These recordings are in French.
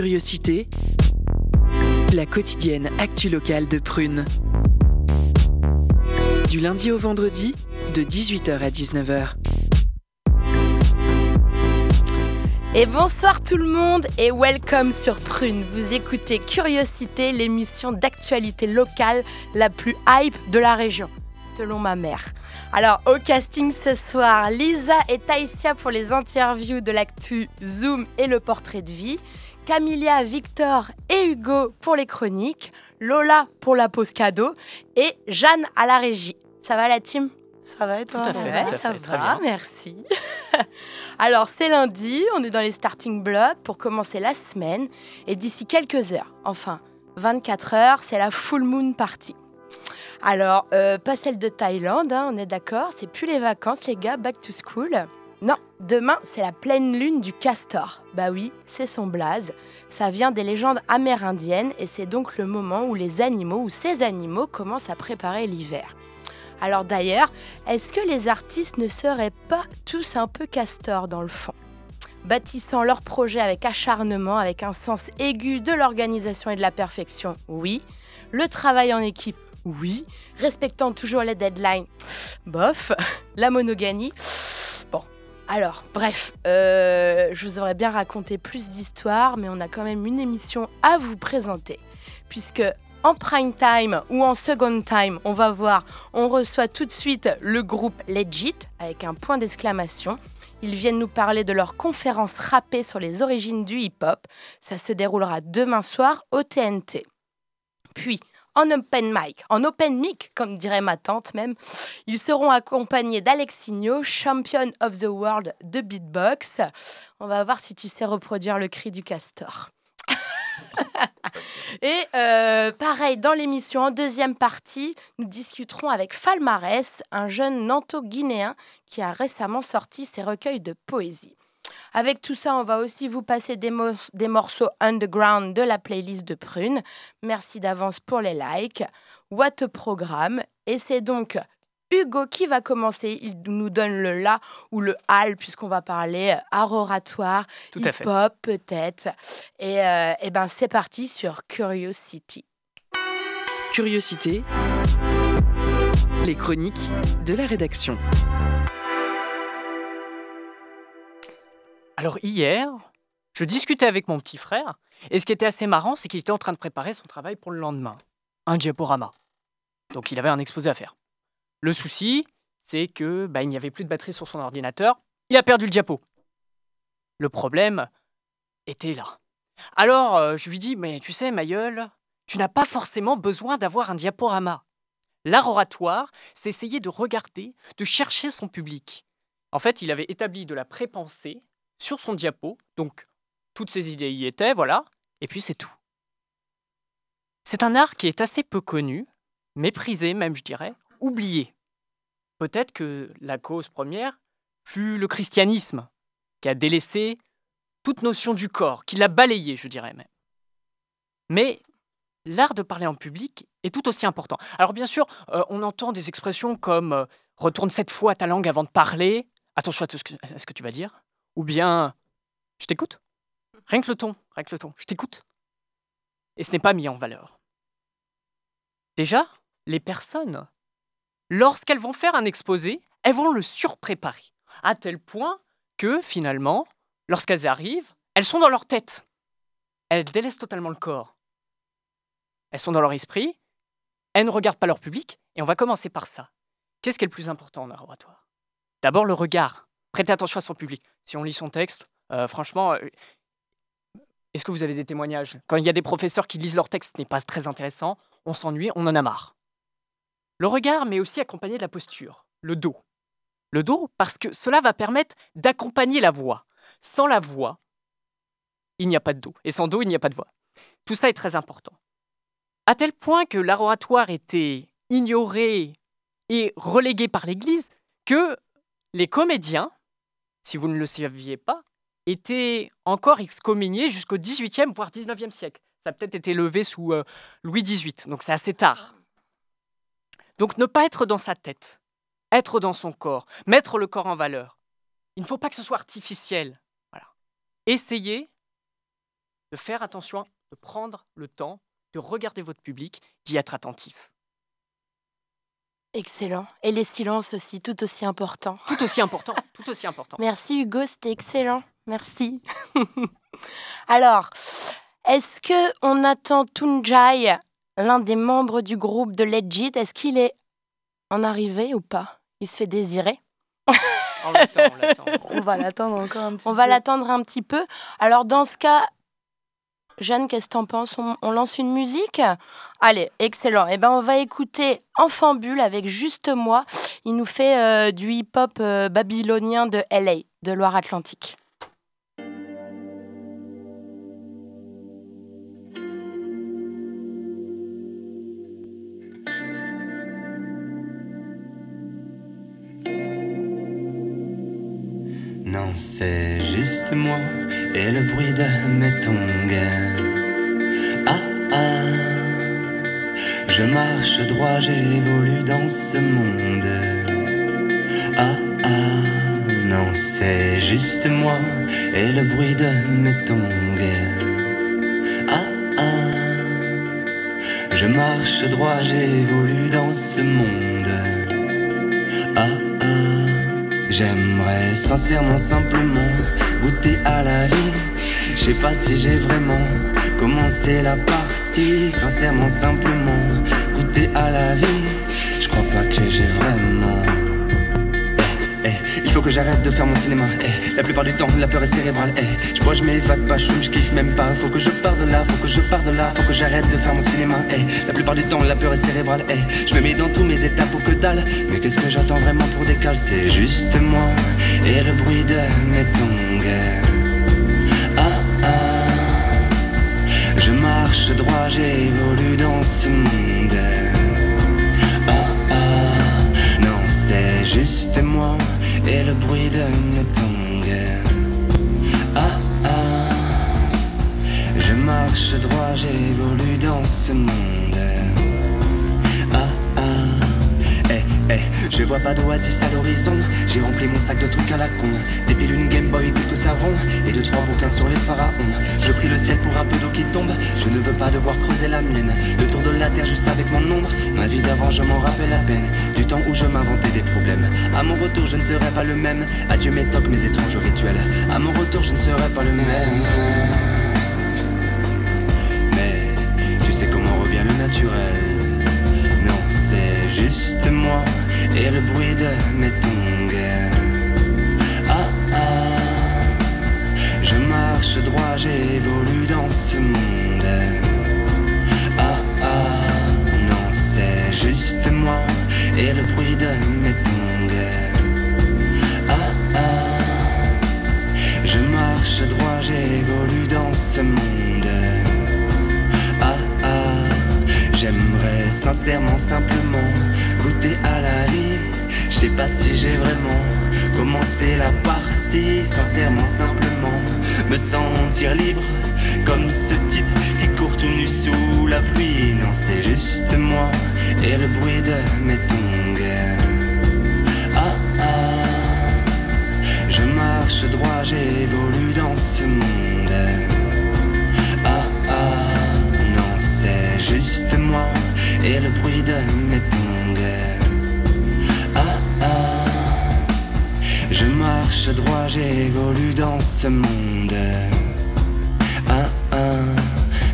Curiosité, la quotidienne actu locale de Prune. Du lundi au vendredi, de 18h à 19h. Et bonsoir tout le monde et welcome sur Prune. Vous écoutez Curiosité, l'émission d'actualité locale la plus hype de la région, selon ma mère. Alors au casting ce soir, Lisa et Taïsia pour les interviews de l'actu Zoom et le portrait de vie. Camilia, Victor et Hugo pour les chroniques, Lola pour la pause cadeau et Jeanne à la régie. Ça va la team? Ça va et toi? Tout à fait, Ouais, tout à ça fait, très va, bien. merci. Alors c'est lundi, on est dans les starting blocks pour commencer la semaine et d'ici quelques heures, enfin 24 heures, c'est la full moon party. Alors, euh, pas celle de Thaïlande, hein, on est d'accord, c'est plus les vacances les gars, back to school. Non, demain c'est la pleine lune du castor. Bah oui, c'est son blaze. Ça vient des légendes amérindiennes et c'est donc le moment où les animaux ou ces animaux commencent à préparer l'hiver. Alors d'ailleurs, est-ce que les artistes ne seraient pas tous un peu castors dans le fond? Bâtissant leur projet avec acharnement, avec un sens aigu de l'organisation et de la perfection, oui. Le travail en équipe, oui. Respectant toujours les deadlines, bof. La monogamie, bon. Alors, bref, euh, je vous aurais bien raconté plus d'histoires, mais on a quand même une émission à vous présenter. Puisque en prime time ou en second time, on va voir, on reçoit tout de suite le groupe Legit avec un point d'exclamation. Ils viennent nous parler de leur conférence rappée sur les origines du hip-hop. Ça se déroulera demain soir au TNT. Puis, en open mic, en open mic, comme dirait ma tante même, ils seront accompagnés d'Alexinho, champion of the world de beatbox. On va voir si tu sais reproduire le cri du castor. Et euh, pareil, dans l'émission, en deuxième partie, nous discuterons avec Falmarès, un jeune nanto-guinéen qui a récemment sorti ses recueils de poésie. Avec tout ça, on va aussi vous passer des, morceaux underground de la playlist de Prune. Merci d'avance pour les likes. What a programme Et c'est donc Hugo qui va commencer. Il nous donne le la ou le al, puisqu'on va parler euh, art oratoire, Tout à fait. hip-hop peut-être. Et, euh, eh ben c'est parti sur Curiosity. Curiosité, les chroniques de la rédaction. Alors hier, je discutais avec mon petit frère, et ce qui était assez marrant, c'est qu'il était en train de préparer son travail pour le lendemain. Un diaporama. Donc il avait un exposé à faire. Le souci, c'est que bah, il n'y avait plus de batterie sur son ordinateur, il a perdu le diapo. Le problème était là. Alors euh, je lui dis, mais tu sais, Mayol, tu n'as pas forcément besoin d'avoir un diaporama. L'art oratoire, c'est essayer de regarder, de chercher son public. En fait, il avait établi de la pré-pensée sur son diapo, donc toutes ses idées y étaient, voilà, et puis c'est tout. C'est un art qui est assez peu connu, méprisé même, je dirais, oublié. Peut-être que la cause première fut le christianisme, qui a délaissé toute notion du corps, qui l'a balayé, je dirais même. Mais l'art de parler en public est tout aussi important. Alors bien sûr, euh, on entend des expressions comme euh, retourne sept fois ta langue avant de parler, attention à ce que tu vas dire, ou bien je t'écoute. Rien que le ton, rien que le ton, je t'écoute. Et ce n'est pas mis en valeur. Déjà, les personnes, lorsqu'elles vont faire un exposé, elles vont le surpréparer, à tel point que finalement, lorsqu'elles arrivent, elles sont dans leur tête. Elles délaissent totalement le corps. Elles sont dans leur esprit, elles ne regardent pas leur public, et on va commencer par ça. Qu'est-ce qui est le plus important en oratoire D'abord le regard. Prêtez attention à son public. Si on lit son texte, euh, franchement, euh, est-ce que vous avez des témoignages? Quand il y a des professeurs qui lisent leur texte, ce n'est pas très intéressant, on s'ennuie, on en a marre. Le regard, mais aussi accompagné de la posture, le dos. Le dos, parce que cela va permettre d'accompagner la voix. Sans la voix, il n'y a pas de dos. Et sans dos, il n'y a pas de voix. Tout ça est très important. À tel point que l'art oratoire était ignoré et relégué par l'Église que les comédiens, si vous ne le saviez pas, étaient encore excommuniés jusqu'au XVIIIe, voire XIXe siècle. Ça a peut-être été levé sous euh, Louis XVIII, donc c'est assez tard. Donc ne pas être dans sa tête, être dans son corps, mettre le corps en valeur. Il ne faut pas que ce soit artificiel. Voilà. Essayez de faire attention, de prendre le temps de regarder votre public, d'y être attentif. Excellent. Et les silences aussi, tout aussi important. Tout aussi important, tout aussi important. Merci Hugo, c'était excellent. Merci. Alors, est-ce que on attend Tunjai, l'un des membres du groupe de Legit, est-ce qu'il est en arrivée ou pas? Il se fait désirer On l'attend, on l'attend. On va l'attendre encore un petit On peu. va l'attendre un petit peu. Alors dans ce cas, Jeanne, qu'est-ce que t'en penses? On, lance une musique? Allez, excellent. Eh ben on va écouter Enfant Bulle avec Juste Moi. Il nous fait euh, du hip-hop euh, babylonien de LA, de Loire-Atlantique. Non, c'est juste moi et le bruit de mes tongs. Ah ah, je marche droit, j'évolue dans ce monde. Ah ah, non, c'est juste moi et le bruit de mes tongs. Ah ah, je marche droit, j'évolue dans ce monde. J'aimerais sincèrement simplement goûter à la vie. Je sais pas si j'ai vraiment commencé la partie. Sincèrement simplement goûter à la vie. Je pas que j'ai vraiment. Faut que j'arrête de faire mon cinéma. Eh, la plupart du temps, la peur est cérébrale. Eh, je bois, je m'évade pas, chou, je kiffe même pas. Faut que je parte de là, faut que je parte de là, faut que j'arrête de faire mon cinéma. Eh, la plupart du temps, la peur est cérébrale. Eh, je me mets dans tous mes états pour que dalle. Mais qu'est-ce que j'attends vraiment pour décaler C'est juste moi et le bruit de mes tongs. Ah ah, je marche droit, j'évolue dans ce monde. Ah ah, non, c'est juste moi et le bruit de mes tongs. Ah ah, je marche droit, j'évolue dans ce monde. Je vois pas d'oasis à l'horizon. J'ai rempli mon sac de trucs à la con. Des piles, une Game Boy, quelques savons et deux trois bouquins sur les pharaons. Je prie le ciel pour un peu d'eau qui tombe. Je ne veux pas devoir creuser la mienne. Le tour de la terre juste avec mon ombre. Ma vie d'avant, je m'en rappelle à peine. Du temps où je m'inventais des problèmes. À mon retour, je ne serai pas le même. Adieu mes tocs, mes étranges rituels. À mon retour, je ne serai pas le même. Et le bruit de mes tongs. Ah ah, je marche droit, j'évolue dans ce monde. Ah ah, non, c'est juste moi et le bruit de mes tongs. Ah ah, je marche droit, j'évolue dans ce monde. Ah ah, j'aimerais sincèrement simplement à la vie. Je sais pas si j'ai vraiment commencé la partie. Sincèrement simplement me sentir libre comme ce type qui court tout nu sous la pluie. Non, c'est juste moi et le bruit de mes tongs. Ah ah, je marche droit, j'évolue dans ce monde. Ah ah, non, c'est juste moi et le bruit de mes tongs. Je marche droit, j'évolue dans ce monde. Ah ah,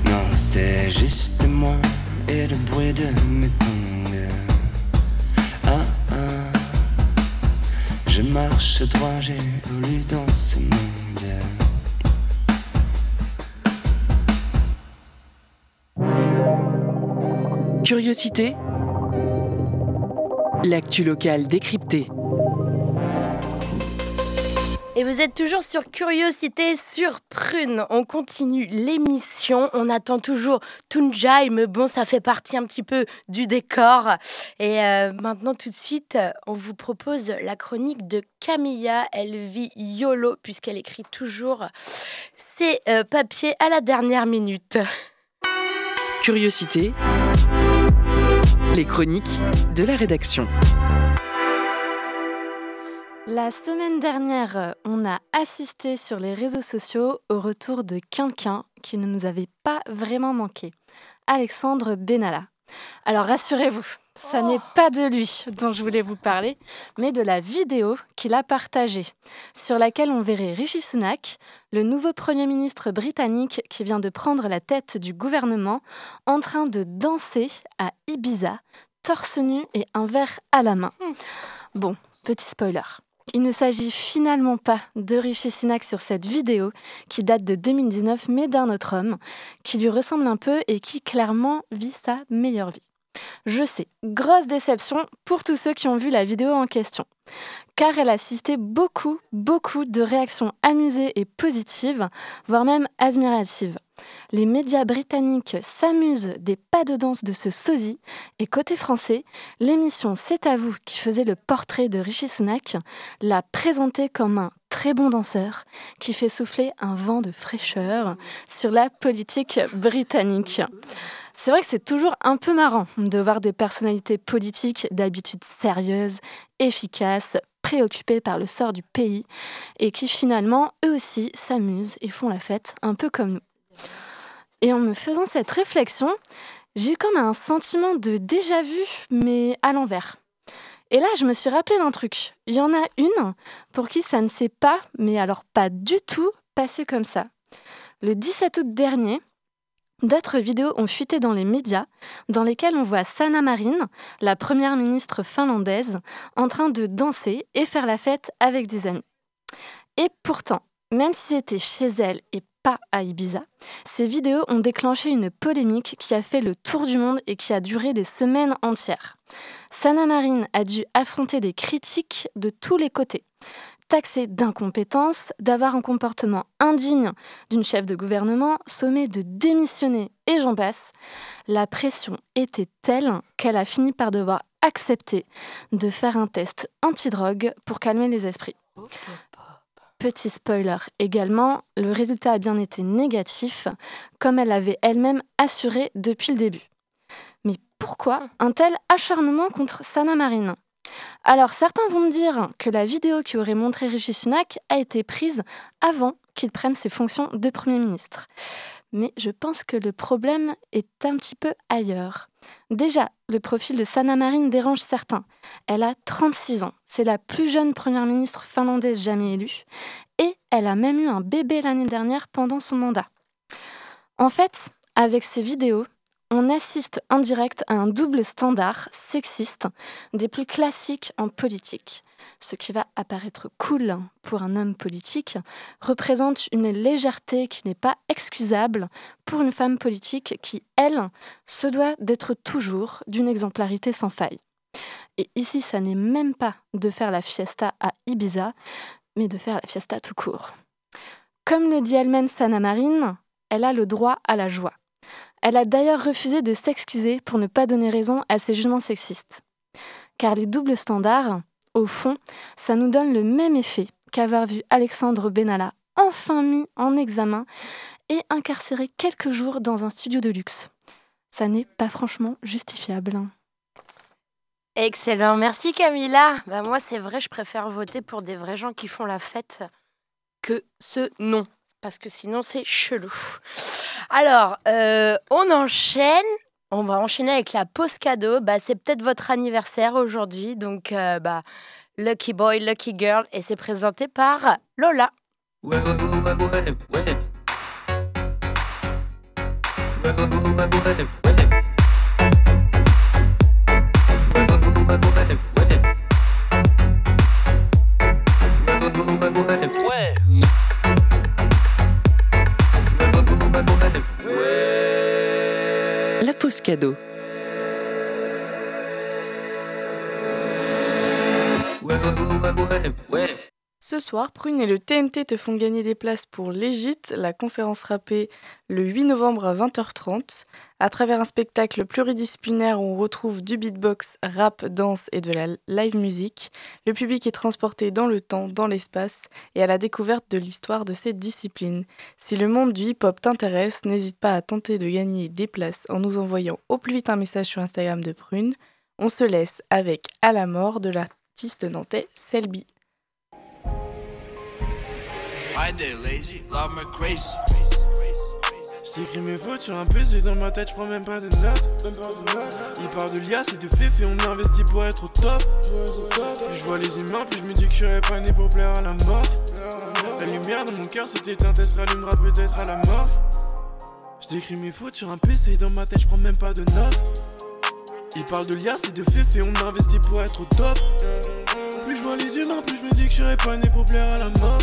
non, c'est juste moi et le bruit de mes tongs. Ah ah, je marche droit, j'évolue dans ce monde. Curiosité. L'actu locale décryptée. Et vous êtes toujours sur Curiosité sur Prune. On continue l'émission. On attend toujours Tunjai, mais bon, ça fait partie un petit peu du décor. Et euh, maintenant, tout de suite, on vous propose la chronique de Camilla. Elle vit YOLO, puisqu'elle écrit toujours ses euh, papiers à la dernière minute. Curiosité. Les chroniques de la rédaction. La semaine dernière, on a assisté sur les réseaux sociaux au retour de Quinquin qui ne nous avait pas vraiment manqué, Alexandre Benalla. Alors rassurez-vous, ce n'est pas de lui dont je voulais vous parler, mais de la vidéo qu'il a partagée, sur laquelle on verrait Rishi Sunak, le nouveau Premier ministre britannique qui vient de prendre la tête du gouvernement, en train de danser à Ibiza, torse nu et un verre à la main. Bon, petit spoiler. Il ne s'agit finalement pas de Rishi Sunak sur cette vidéo qui date de 2019 mais d'un autre homme qui lui ressemble un peu et qui clairement vit sa meilleure vie. Je sais, grosse déception pour tous ceux qui ont vu la vidéo en question, car elle a suscité beaucoup, beaucoup de réactions amusées et positives, voire même admiratives. Les médias britanniques s'amusent des pas de danse de ce sosie, et côté français, l'émission C'est à vous qui faisait le portrait de Rishi Sunak l'a présenté comme un très bon danseur qui fait souffler un vent de fraîcheur sur la politique britannique. C'est vrai que c'est toujours un peu marrant de voir des personnalités politiques d'habitude sérieuses, efficaces, préoccupées par le sort du pays, et qui finalement, eux aussi, s'amusent et font la fête, un peu comme nous. Et en me faisant cette réflexion, j'ai eu comme un sentiment de déjà vu, mais à l'envers. Et là, je me suis rappelé d'un truc. Il y en a une pour qui ça ne s'est pas, mais alors pas du tout, passé comme ça. Le 17 août dernier, D'autres vidéos ont fuité dans les médias, dans lesquelles on voit Sanna Marin, la première ministre finlandaise, en train de danser et faire la fête avec des amis. Et pourtant, même si c'était chez elle et pas à Ibiza, ces vidéos ont déclenché une polémique qui a fait le tour du monde et qui a duré des semaines entières. Sanna Marin a dû affronter des critiques de tous les côtés taxée d'incompétence, d'avoir un comportement indigne d'une chef de gouvernement, sommée de démissionner et j'en passe, la pression était telle qu'elle a fini par devoir accepter de faire un test antidrogue pour calmer les esprits. Petit spoiler également, le résultat a bien été négatif, comme elle l'avait elle-même assuré depuis le début. Mais pourquoi un tel acharnement contre Sana Marine? Alors certains vont me dire que la vidéo qui aurait montré Rishi Sunak a été prise avant qu'il prenne ses fonctions de Premier ministre. Mais je pense que le problème est un petit peu ailleurs. Déjà, le profil de Sanna Marin dérange certains. Elle a 36 ans, c'est la plus jeune première ministre finlandaise jamais élue, et elle a même eu un bébé l'année dernière pendant son mandat. En fait, avec ces vidéos, on assiste en direct à un double standard sexiste des plus classiques en politique. Ce qui va apparaître cool pour un homme politique représente une légèreté qui n'est pas excusable pour une femme politique qui, elle, se doit d'être toujours d'une exemplarité sans faille. Et ici, ça n'est même pas de faire la fiesta à Ibiza, mais de faire la fiesta tout court. Comme le dit elle-même Sana Marine, elle a le droit à la joie. Elle a d'ailleurs refusé de s'excuser pour ne pas donner raison à ses jugements sexistes. Car les doubles standards, au fond, ça nous donne le même effet qu'avoir vu Alexandre Benalla enfin mis en examen et incarcéré quelques jours dans un studio de luxe. Ça n'est pas franchement justifiable. Excellent, merci Camilla. Bah moi c'est vrai, je préfère voter pour des vrais gens qui font la fête que ce non, parce que sinon c'est chelou. Alors, euh, on enchaîne. On va enchaîner avec la pause cadeau. Bah, c'est peut-être votre anniversaire aujourd'hui. Donc, euh, bah, Lucky Boy, Lucky Girl. Et c'est présenté par Lola. Cadeau. Ce soir, Prune et le TNT te font gagner des places pour l'Égite, la conférence rappée le 8 novembre à 20h30. À travers un spectacle pluridisciplinaire où on retrouve du beatbox, rap, danse et de la live music, le public est transporté dans le temps, dans l'espace et à la découverte de l'histoire de ces disciplines. Si le monde du hip-hop t'intéresse, n'hésite pas à tenter de gagner des places en nous envoyant au plus vite un message sur Instagram de Prune. On se laisse avec À la mort de l'artiste nantais Selby. J'écris mes fautes sur un PC dans ma tête, je prends même pas de notes. Il parle de lias et de féfé, on investit pour être au top. Plus je vois les humains, plus je me dis que je serais pas né pour plaire à la mort. La lumière dans mon cœur éteinte, elle se rallumera peut-être à la mort. J'écris mes fautes sur un PC dans ma tête, je prends même pas de notes. Il parle de lias et de féfé, on investit pour être au top. Plus je vois les humains, plus je me dis que je serais pas né pour plaire à la mort.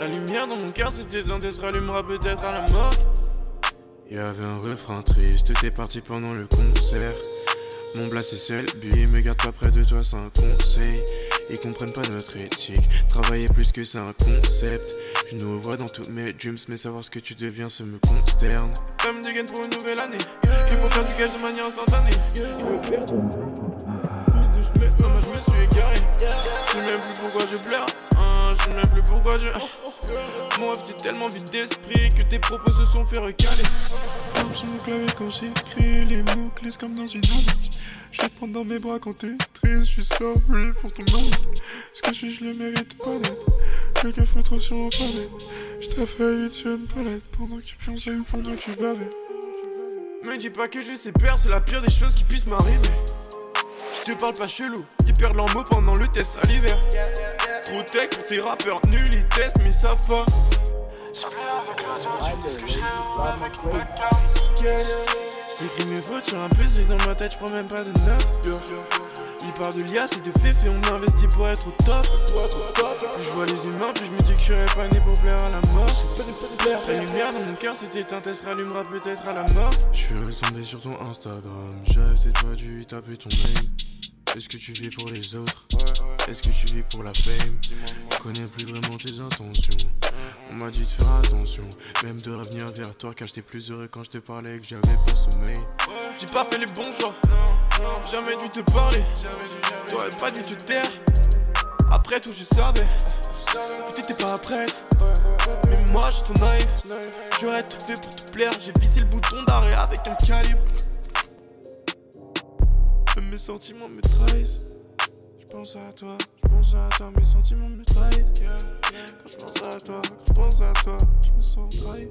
La lumière dans mon cœur s'est éteinte, elle se rallumera peut-être à la mort. Y avait un refrain triste, t'es parti pendant le concert. Mon blast c'est Selby, me garde pas près de toi, c'est un conseil. Ils comprennent pas notre éthique, travailler plus que c'est un concept. Je nous vois dans toutes mes dreams, mais savoir ce que tu deviens, ça me consterne. Comme du gain pour une nouvelle année, que pour faire du cash de manière instantanée. Il me perd. Maman, je me suis égaré. Je sais même plus pourquoi je pleure. Sais même plus pourquoi je. Rêve, t'es tellement vide d'esprit que tes propos se sont fait recaler. Comme sur mon clavier quand j'écris les mots clés comme dans une annonce. Je vais prendre dans mes bras quand t'es triste. Je suis sorry pour ton nom. Ce que je suis, je le mérite pas d'être. Le café trop sur mon palette. Je t'ai failli tuer une palette pendant que tu pionçais ou pendant que tu bavais. Me dis pas que je sais perdre, c'est la pire des choses qui puissent m'arriver. Je te parle pas chelou, ils perdent leurs pendant le test à l'hiver. Trop tech pour tes rappeurs nuls, ils testent mais ils savent pas. Est-ce que je serais avec ma carte J'écris mes fautes sur un PC dans ma tête, j'prends même pas de notes. Il parle de lias et de féfé, on investit pour être au top. Plus je vois les humains, plus je me dis que je serais pas né pour plaire à la mort. La lumière dans mon cœur s'est éteinte, elle se rallumera peut-être à la mort. Je suis retombé sur ton Instagram, j'avais peut-être pas dû taper ton mail. Est-ce que tu vis pour les autres Est-ce que tu vis pour la fame Je connais plus vraiment tes intentions. On m'a dit de faire attention, même de revenir vers toi car j'étais plus heureux quand je te parlais que j'avais pas sommeil. J'ai pas fait les bons choix, jamais dû te parler. T'aurais pas dû te taire. Après tout, je savais que t'étais pas prête. Mais moi, je suis trop naïf. J'aurais tout fait pour te plaire. J'ai vissé le bouton d'arrêt avec un calibre. Mes sentiments me trahissent. Je pense à toi, je pense à toi, mes sentiments me trahissent. Quand je pense à toi, quand je pense à toi, je me sens trahi.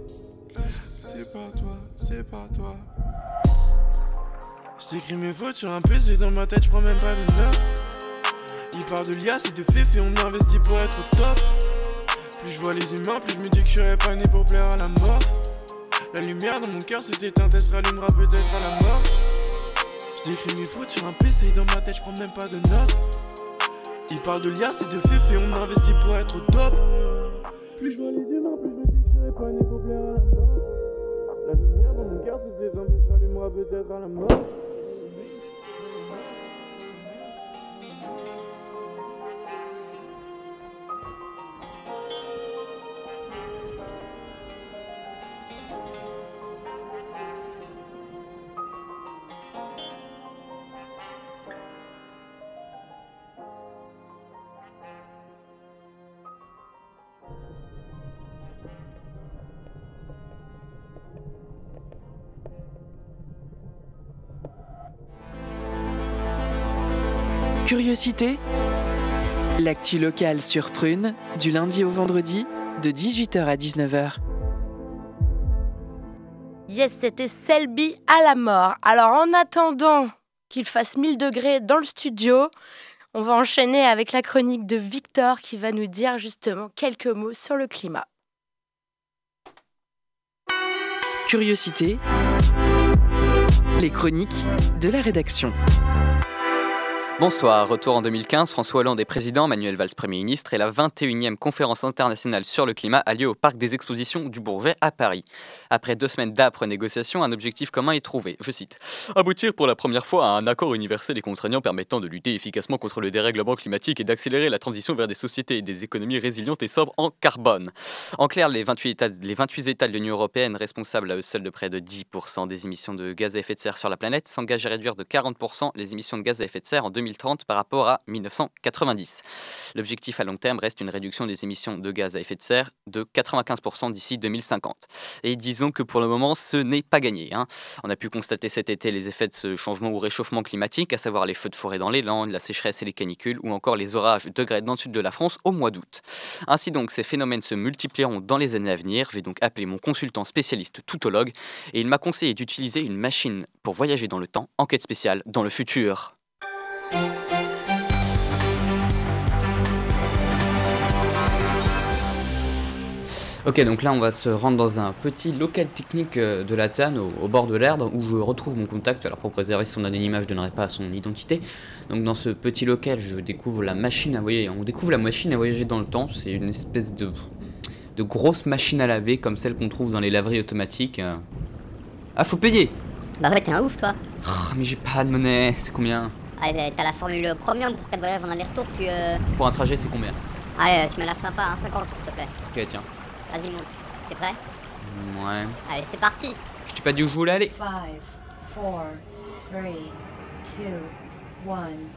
C'est pas toi, c'est pas toi. J'écris mes fautes sur un PC dans ma tête, je prends même pas de notes. Il parle de lias et de féfé, on investit pour être au top. Plus je vois les humains, plus je me dis que je serais pas né pour plaire à la mort. La lumière dans mon cœur s'est éteinte, elle se rallumera peut-être à la mort. J'écris mes fautes sur un PC dans ma tête, je prends même pas de notes. Il parle de lias et de féfé, on investit pour être au top. Plus je vois les humains, plus je me dis que je serais pas né pour plaire à la mort. La lumière dans mon cœur elle se rallumera peut-être à la mort. Curiosité L'actu locale sur Prune, du lundi au vendredi, de 18h à 19h. Yes, c'était Selby à la mort. Alors en attendant qu'il fasse 1000 degrés dans le studio, on va enchaîner avec la chronique de Victor qui va nous dire justement quelques mots sur le climat. Curiosité. Les chroniques de la rédaction. Bonsoir, retour en 2015, François Hollande est président, Manuel Valls Premier ministre et la 21e conférence internationale sur le climat a lieu au Parc des Expositions du Bourget à Paris. Après deux semaines d'âpres négociations, un objectif commun est trouvé, je cite, aboutir pour la première fois à un accord universel et contraignant permettant de lutter efficacement contre le dérèglement climatique et d'accélérer la transition vers des sociétés et des économies résilientes et sobres en carbone. En clair, les 28 États, les 28 États de l'Union européenne, responsables à eux seuls de près de 10% des émissions de gaz à effet de serre sur la planète, s'engagent à réduire de 40% les émissions de gaz à effet de serre en 2030. 2030 par rapport à 1990. L'objectif à long terme reste une réduction des émissions de gaz à effet de serre de 95% d'ici 2050. Et disons que pour le moment, ce n'est pas gagné. hein. On a pu constater cet été les effets de ce changement ou réchauffement climatique, à savoir les feux de forêt dans les Landes, la sécheresse et les canicules, ou encore les orages de grêle dans le sud de la France au mois d'août. Ainsi donc, ces phénomènes se multiplieront dans les années à venir. J'ai donc appelé mon consultant spécialiste toutologue et il m'a conseillé d'utiliser une machine pour voyager dans le temps, enquête spéciale dans le futur. Ok, donc là on va se rendre dans un petit local technique euh, de la TAN au, au bord de l'Erdre où je retrouve mon contact. Alors pour préserver son anonymat, je donnerai pas son identité. Donc dans ce petit local, je découvre la machine à voyager. On découvre la machine à voyager dans le temps. C'est une espèce de, de grosse machine à laver comme celle qu'on trouve dans les laveries automatiques. euh. Ah, faut payer Bah ouais, t'es un ouf, toi. Ah, Mais j'ai pas de monnaie. C'est combien? Allez, t'as la formule premium pour 4 voyages en aller-retour, puis euh... Pour un trajet, c'est combien? Allez, tu me la sympa, hein, 50 s'il te plaît. Ok, tiens. Vas-y, monte. T'es prêt Ouais. Allez, c'est parti Je t'ai pas dit où je voulais aller. Five, four, three, two, one.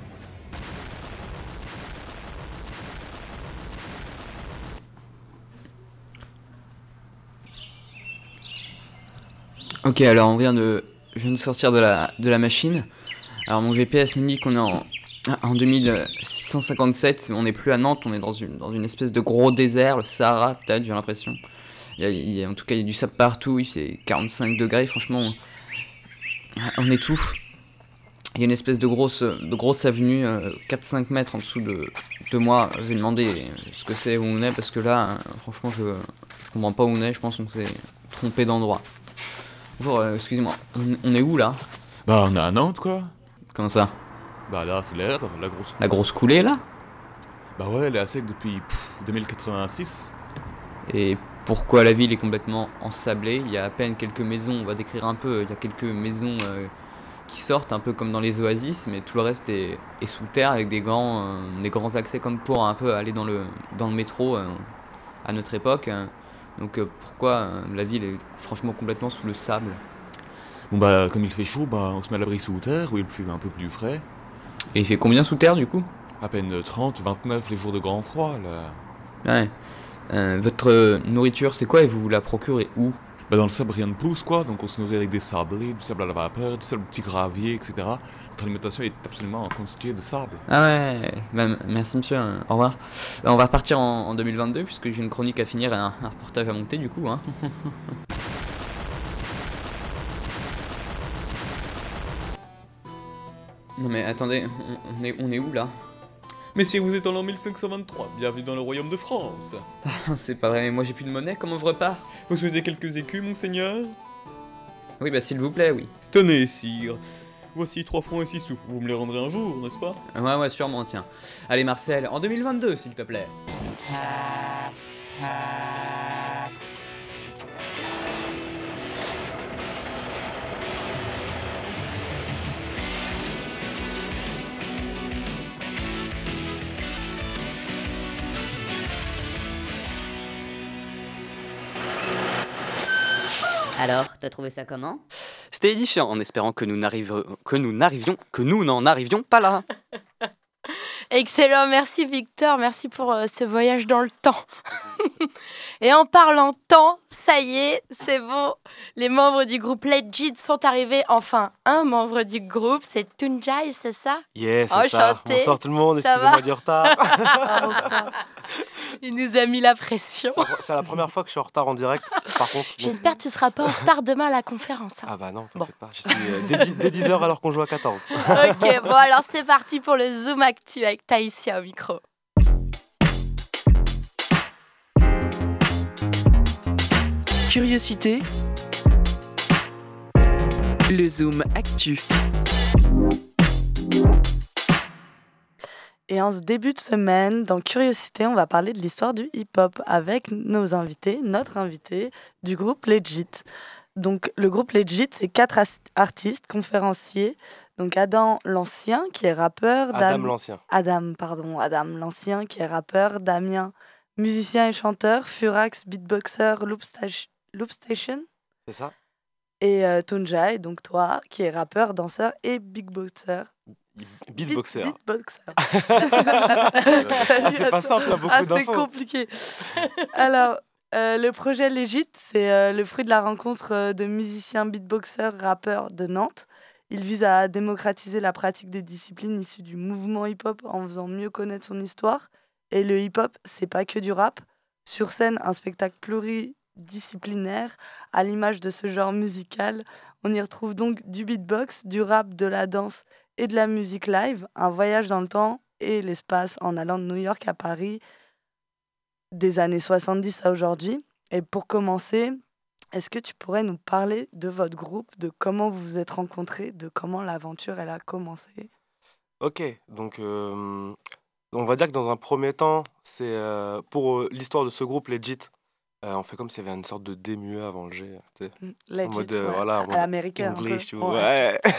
Ok, alors on vient de, je viens de sortir de la, de la machine. Alors mon GPS me dit qu'on est en, en 2657, on n'est plus à Nantes, on est dans une, dans une espèce de gros désert, le Sahara peut-être, j'ai l'impression. Il y a- il y a- en tout cas, il y a du sable partout, il fait 45 degrés, franchement, on, on étouffe. Il y a une espèce de grosse, de grosse avenue, euh, 4-5 mètres en dessous de, de moi. Je vais demander ce que c'est, où on est, parce que là, euh, franchement, je, je comprends pas où on est, je pense qu'on s'est trompé d'endroit. Bonjour, euh, excusez-moi, on, on est où là? Bah, on est à Nantes, quoi. Comment ça? Bah, là, c'est l'Erdre, la grosse. La grosse coulée là Bah, ouais, elle est à sec depuis pff, 2086. Et pourquoi la ville est complètement ensablée? Il y a à peine quelques maisons, on va décrire un peu, il y a quelques maisons euh, qui sortent, un peu comme dans les oasis, mais tout le reste est, est sous terre avec des grands, euh, des grands accès comme pour un peu aller dans le, dans le métro euh, à notre époque. hein. Donc pourquoi la ville est franchement complètement sous le sable? Bon, bah, comme il fait chaud, bah, on se met à l'abri sous terre, où il fait un peu plus frais. Et il fait combien sous terre du coup À peine 30, 29 les jours de grand froid, là. Ouais. Euh, votre nourriture c'est quoi et vous vous la procurez où Bah, dans le sable, rien ne pousse, quoi. Donc, on se nourrit avec des sablés, du sable à la vapeur, du sable petit gravier, etc. Notre alimentation est absolument constituée de sable. Ah ouais, bah, merci monsieur, au revoir. Bah, on va repartir en, en 2022 puisque j'ai une chronique à finir et un, un reportage à monter du coup. Hein. non mais attendez, on, on est, on est où là? Messieurs, vous êtes en l'an 1523, bienvenue dans le royaume de France. C'est pas vrai, mais moi j'ai plus de monnaie, comment je repars? Vous souhaitez quelques écus, monseigneur? Oui bah s'il vous plaît, oui. Tenez, sire. Voici trois francs et six sous. Vous me les rendrez un jour, n'est-ce pas? Ouais ouais sûrement, tiens. Allez Marcel, en 2022 s'il te plaît. Alors, t'as trouvé ça comment? C'était édifiant en espérant que nous n'arrivions que nous n'arrivions que nous n'en arrivions pas là. Excellent, merci Victor, merci pour euh, ce voyage dans le temps. Et en parlant temps, ça y est, c'est bon. Les membres du groupe Legit sont arrivés. Enfin, un membre du groupe, c'est Tunjai, c'est ça? Yes, c'est ça. Enchanté. Bonsoir tout le monde, excusez-moi du retard. Il nous a mis la pression. C'est- la première fois que je suis en retard en direct, par contre. J'espère que tu seras pas en retard demain à la conférence. hein. Ah bah non, t'inquiète pas. J'y suis euh, dès, dix- dès 10h alors qu'on joue à 14. ok, bon alors c'est parti pour le Zoom Actu avec Taïsia au micro. Curiosité. Le Zoom Actu. Et en ce début de semaine, dans Curiosité, on va parler de l'histoire du hip-hop avec nos invités, notre invité du groupe Legit. Donc, le groupe Legit, c'est quatre artistes, conférenciers. Donc, Adam l'Ancien, qui est rappeur. Adam Dam- l'Ancien. Adam, pardon, Adam l'Ancien, qui est rappeur. Damien, musicien et chanteur. Furax, beatboxer, Loopsta- Loopstation. C'est ça Et euh, Tunjai, donc toi, qui est rappeur, danseur et beatboxer. Beatboxer. Beatboxer. Ah, c'est pas simple, il y a beaucoup Ah, c'est compliqué. Alors, euh, le projet Légit, c'est euh, le fruit de la rencontre euh, de musiciens beatboxers, rappeurs de Nantes. Il vise à démocratiser la pratique des disciplines issues du mouvement hip-hop en faisant mieux connaître son histoire. Et le hip-hop, c'est pas que du rap. Sur scène, un spectacle pluridisciplinaire à l'image de ce genre musical. On y retrouve donc du beatbox, du rap, de la danse et de la musique live, un voyage dans le temps et l'espace en allant de New York à Paris des années 70 à aujourd'hui. Et pour commencer, est-ce que tu pourrais nous parler de votre groupe, de comment vous vous êtes rencontrés, de comment l'aventure elle a commencé? Ok, donc euh, on va dire que dans un premier temps, c'est euh, pour euh, l'histoire de ce groupe Legit. Euh, on fait comme s'il y avait une sorte de démuet avant le G. tu sais. En mode, euh, ouais, voilà, en à mode l'américaine. English, tu vois, Ouais.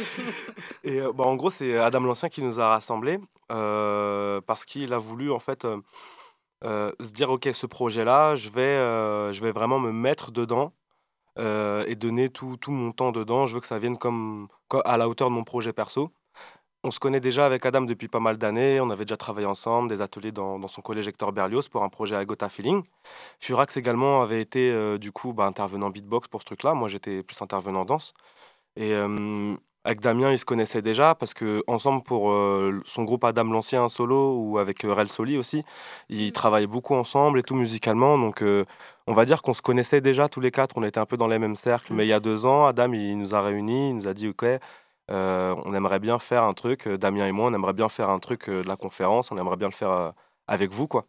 Et euh, bah, en gros, c'est Adam l'Ancien qui nous a rassemblés parce qu'il a voulu en fait se dire ok, ce projet-là, je vais, je vais vraiment me mettre dedans et donner tout, tout mon temps dedans. Je veux que ça vienne comme, co- à la hauteur de mon projet perso. On se connaît déjà avec Adam depuis pas mal d'années. On avait déjà travaillé ensemble, des ateliers dans, dans son collège Hector Berlioz pour un projet à Gotha Feeling. Furax également avait été euh, du coup bah, intervenant beatbox pour ce truc-là. Moi, j'étais plus intervenant danse. Et euh, avec Damien, ils se connaissaient déjà parce que ensemble pour euh, son groupe Adam l'Ancien solo ou avec Rel Soli aussi, ils travaillaient beaucoup ensemble et tout musicalement. Donc on va dire qu'on se connaissait déjà tous les quatre. On était un peu dans les mêmes cercles. Mais il y a deux ans, Adam il nous a réunis, il nous a dit ok. Euh, on aimerait bien faire un truc, euh, Damien et moi, on aimerait bien faire un truc euh, de la conférence, on aimerait bien le faire avec vous, quoi.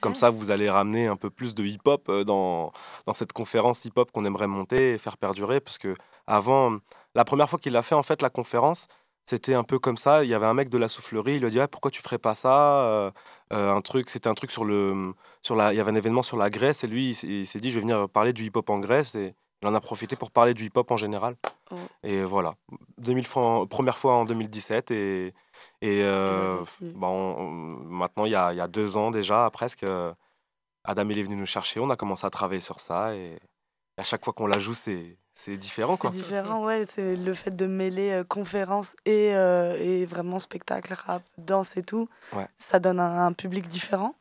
Comme ça, vous allez ramener un peu plus de hip-hop dans, dans cette conférence hip-hop qu'on aimerait monter et faire perdurer. Parce que avant, la première fois qu'il a fait en fait la conférence, c'était un peu comme ça. Il y avait un mec de la soufflerie, il lui a dit Ah, pourquoi tu ferais pas ça Un truc, c'était un truc sur le, sur la, il y avait un événement sur la Grèce et lui, il s'est- il s'est dit je vais venir parler du hip-hop en Grèce et il en a profité pour parler du hip-hop en général. Et voilà, 2000 fois première fois en 2017 et, et euh, bon, on- maintenant il y a, il y a deux ans déjà presque, euh, Adam il est venu nous chercher, on a commencé à travailler sur ça et à chaque fois qu'on la joue c'est c'est différent quoi. C'est différent, ouais. C'est le fait de mêler euh, conférence et, euh, et vraiment spectacle, rap, danse et tout. Ouais. Ça donne un, un public différent.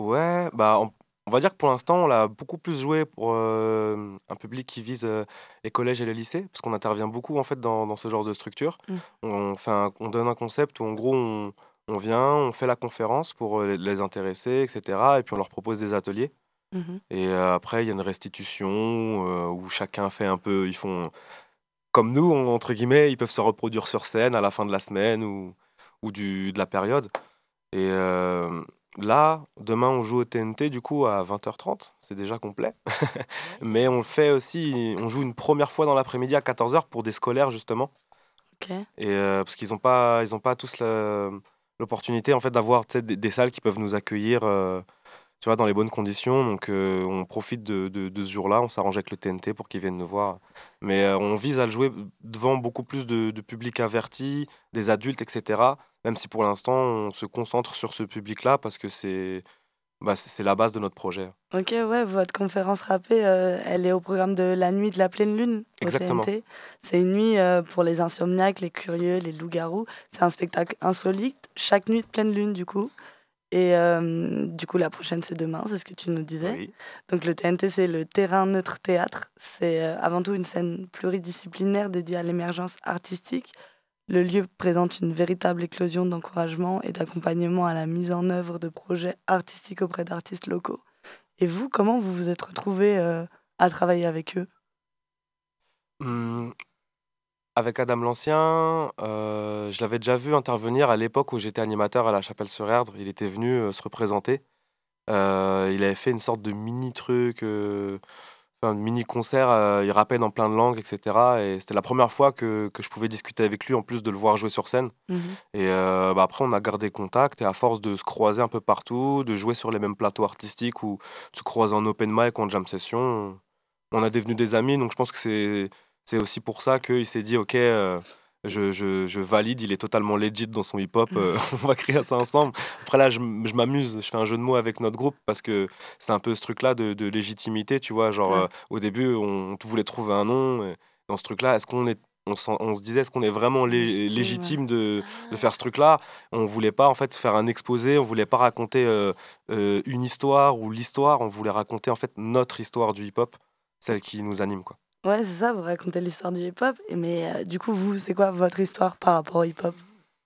Ouais, bah on, on va dire que pour l'instant, on l'a beaucoup plus joué pour euh, un public qui vise euh, les collèges et les lycées, parce qu'on intervient beaucoup en fait dans, dans ce genre de structure. Mm. On, fait un- on donne un concept où en gros on, on vient, on fait la conférence pour euh, les intéresser, etc. Et puis on leur propose des ateliers. Mhm. Et euh, après, il y a une restitution où chacun fait un peu. Ils font comme nous, on- entre guillemets, ils peuvent se reproduire sur scène à la fin de la semaine ou, ou du, de la période. Et là, demain, on joue au TNT du coup à 20h30. C'est déjà complet. Mais on le fait aussi. On joue une première fois dans l'après-midi à 14h pour des scolaires justement. Ok. Et euh, parce qu'ils n'ont pas, ils ont pas tous l'opportunité en fait d'avoir des, des salles qui peuvent nous accueillir, euh, tu vois, dans les bonnes conditions. Donc euh, on profite de, de- de ce jour-là, on s'arrange avec le TNT pour qu'ils viennent nous voir. Mais euh, on vise à le jouer devant beaucoup plus de, de public averti, des adultes, etc. Même si pour l'instant on se concentre sur ce public-là parce que c'est, bah, c'est la base de notre projet. Ok, ouais, votre conférence rappée, euh, elle est au programme de la nuit de la pleine lune au Exactement. TNT. C'est une nuit euh, pour les insomniaques, les curieux, les loups-garous. C'est un spectacle insolite, chaque nuit de pleine lune du coup. Et euh, du coup, la prochaine, c'est demain, c'est ce que tu nous disais. Oui. Donc le TNT, c'est le terrain neutre théâtre. C'est euh, avant tout une scène pluridisciplinaire dédiée à l'émergence artistique. Le lieu présente une véritable éclosion d'encouragement et d'accompagnement à la mise en œuvre de projets artistiques auprès d'artistes locaux. Et vous, comment vous vous êtes retrouvés euh, à travailler avec eux? Hum, avec Adam l'Ancien, euh, je l'avais déjà vu intervenir à l'époque où j'étais animateur à la Chapelle-sur-Erdre. Il était venu euh, se représenter. Euh, il avait fait une sorte de mini truc, euh, enfin, mini concert. il rappait dans plein de langues, etc. Et c'était la première fois que, que je pouvais discuter avec lui, en plus de le voir jouer sur scène. Mhm. Et bah, après, on a gardé contact. Et à force de se croiser un peu partout, de jouer sur les mêmes plateaux artistiques ou de se croiser en open mic ou en jam session, on est devenus des amis. Donc je pense que c'est c'est aussi pour ça qu'il s'est dit ok euh, je, je, je valide il est totalement legit dans son hip hop euh, on va créer ça ensemble après là je, je m'amuse je fais un jeu de mots avec notre groupe parce que c'est un peu ce truc là de, de légitimité tu vois genre Ouais. euh, au début on, voulait trouver un nom et dans ce truc là est-ce qu'on est on, se disait est-ce qu'on est vraiment lé- Légitime, légitime de, de faire ce truc-là? On voulait pas en fait faire un exposé, on voulait pas raconter euh, une histoire ou l'histoire, on voulait raconter en fait notre histoire du hip-hop, celle qui nous anime quoi. Ouais, c'est ça, vous racontez l'histoire du hip-hop. Mais euh, du coup, vous, c'est quoi votre histoire par rapport au hip-hop?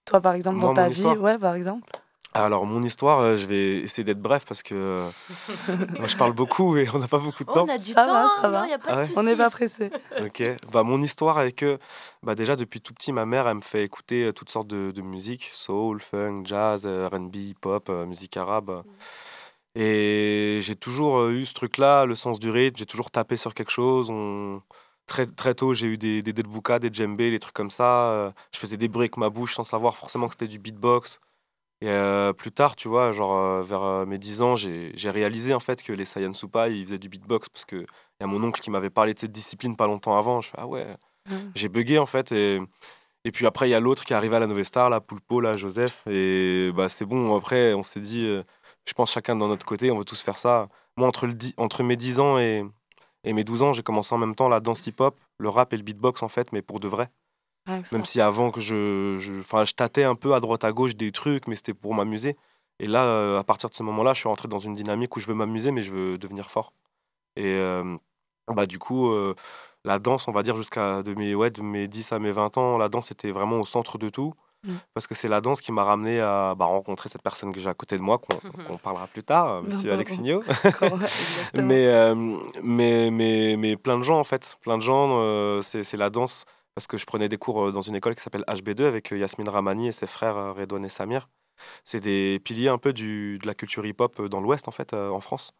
Toi, par exemple, Moi, dans ta vie, ouais, par exemple? Alors mon histoire, euh, je vais essayer d'être bref parce que euh, moi je parle beaucoup et on n'a pas beaucoup de temps. On a du Ça temps, va, ça va. non, y a pas Ah ouais. On n'est pas pressé. Ok, bah mon histoire avec eux, bah déjà depuis tout petit, ma mère elle me fait écouter toutes sortes de, de musique, soul, funk, jazz, R&B, hip-hop, euh, musique arabe. euh. Et j'ai toujours euh, eu ce truc-là, le sens du rythme, j'ai toujours tapé sur quelque chose. On... Très, très tôt, j'ai eu des, des delbuka, des djembés, des trucs comme ça. euh, Je faisais des bruits avec ma bouche sans savoir forcément que c'était du beatbox. Et euh, plus tard, tu vois, genre euh, vers euh, mes 10 ans, j'ai réalisé en fait que les Saiyan Supai, ils faisaient du beatbox parce que il y a mon oncle qui m'avait parlé de cette discipline pas longtemps avant. Je fais ah ouais, j'ai bugué en fait. Et, et puis après, il y a l'autre qui est arrivé à la Nouvelle Star, là, Poulpo, là, Joseph. Et bah c'est bon, après, on s'est dit, je pense chacun dans notre côté, on veut tous faire ça. Moi, entre, le entre mes 10 ans et, et mes 12 ans, j'ai commencé en même temps la danse hip-hop, le rap et le beatbox en fait, mais pour de vrai. Ça. Même si avant que je, je, je tâtais un peu à droite à gauche des trucs, mais c'était pour m'amuser. Et là, euh, à partir de ce moment-là, je suis rentré dans une dynamique où je veux m'amuser, mais je veux devenir fort. Et euh, bah, du coup, euh, la danse, on va dire jusqu'à de mes, ouais, de mes 10 à mes 20 ans, la danse était vraiment au centre de tout. Mm. Parce que c'est la danse qui m'a ramené à bah, rencontrer cette personne que j'ai à côté de moi, qu'on qu'on parlera plus tard, euh, monsieur. Alexigno. Mais, euh, mais, mais, mais plein de gens, en fait. Plein de gens, euh, c'est la danse. Parce que je prenais des cours dans une école qui s'appelle HB2 avec Yasmine Ramani et ses frères Redouane et Samir. C'est des piliers un peu du, de la culture hip-hop dans l'Ouest, en fait, euh, en France.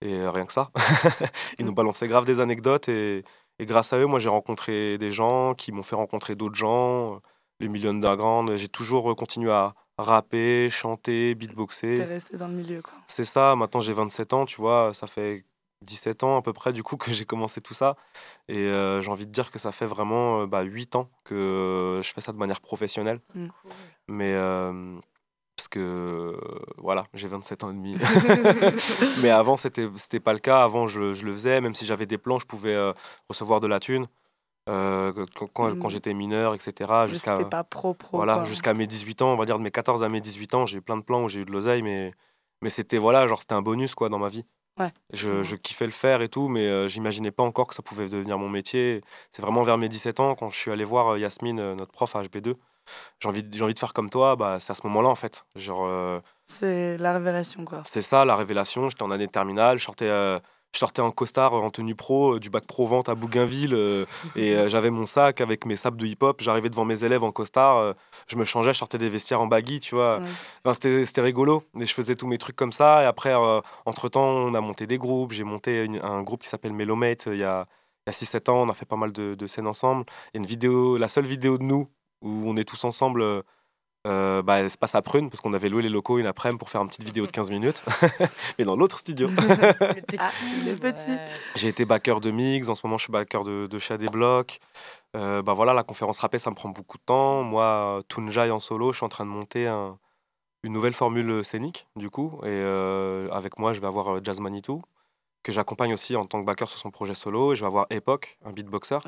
Et rien que ça. Ils nous balançaient grave des anecdotes. Et, et grâce à eux, moi, j'ai rencontré des gens qui m'ont fait rencontrer d'autres gens. Les millions d'underground. J'ai toujours euh, continué à rapper, chanter, beatboxer. T'es resté dans le milieu, quoi. C'est ça, maintenant j'ai 27 ans, tu vois, ça fait 17 ans à peu près du coup que j'ai commencé tout ça. Et euh, j'ai envie de dire que ça fait vraiment euh, bah, 8 ans que je fais ça de manière professionnelle. Mm. Mais euh, parce que voilà, j'ai 27 ans et demi. Mais avant, c'était c'était pas le cas. Avant, je, je le faisais, même si j'avais des plans, je pouvais euh, recevoir de la thune. Euh, quand, quand, quand Mm. j'étais mineur, etc. Jusqu'à voilà, jusqu'à mes 18 ans, on va dire de mes 14 à mes 18 ans, j'ai eu plein de plans où j'ai eu de l'oseille, mais, mais c'était voilà, genre c'était un bonus quoi dans ma vie. Ouais. Je, je kiffais le faire et tout, mais euh, j'imaginais pas encore que ça pouvait devenir mon métier. C'est vraiment vers mes 17 ans, quand je suis allé voir euh, Yasmine, euh, notre prof à HB2, j'ai envie, j'ai envie de faire comme toi, bah, c'est à ce moment-là en fait. Genre, C'est la révélation, quoi. c'était ça la révélation. J'étais en année de terminale, je sortais, je sortais en costard en tenue pro euh, du bac pro vente à Bougainville euh, et euh, j'avais mon sac avec mes sables de hip-hop. J'arrivais devant mes élèves en costard, je me changeais, je sortais des vestiaires en baggy, tu vois. Ouais. Enfin, c'était rigolo et je faisais tous mes trucs comme ça. Et après, euh, entre-temps, on a monté des groupes. J'ai monté une- un groupe qui s'appelle Mellowmate euh, il y a, il y a 6-7 ans. On a fait pas mal de, de scènes ensemble. Et une vidéo, la seule vidéo de nous où on est tous ensemble. Euh, bah, elle se passe à Prune parce qu'on avait loué les locaux une après-midi pour faire une petite vidéo de 15 minutes, mais dans l'autre studio. Le petit. Ah, le petit. ouais. J'ai été backer de mix, en ce moment je suis backer de, de Chat des Blocs. Euh, bah voilà, la conférence rapée ça me prend beaucoup de temps. Moi, Tunjai en solo, je suis en train de monter un- une nouvelle formule scénique du coup. Et euh, avec moi, je vais avoir euh, Jazz Manitou, que j'accompagne aussi en tant que backer sur son projet solo. Et je vais avoir Epoch, un beatboxer.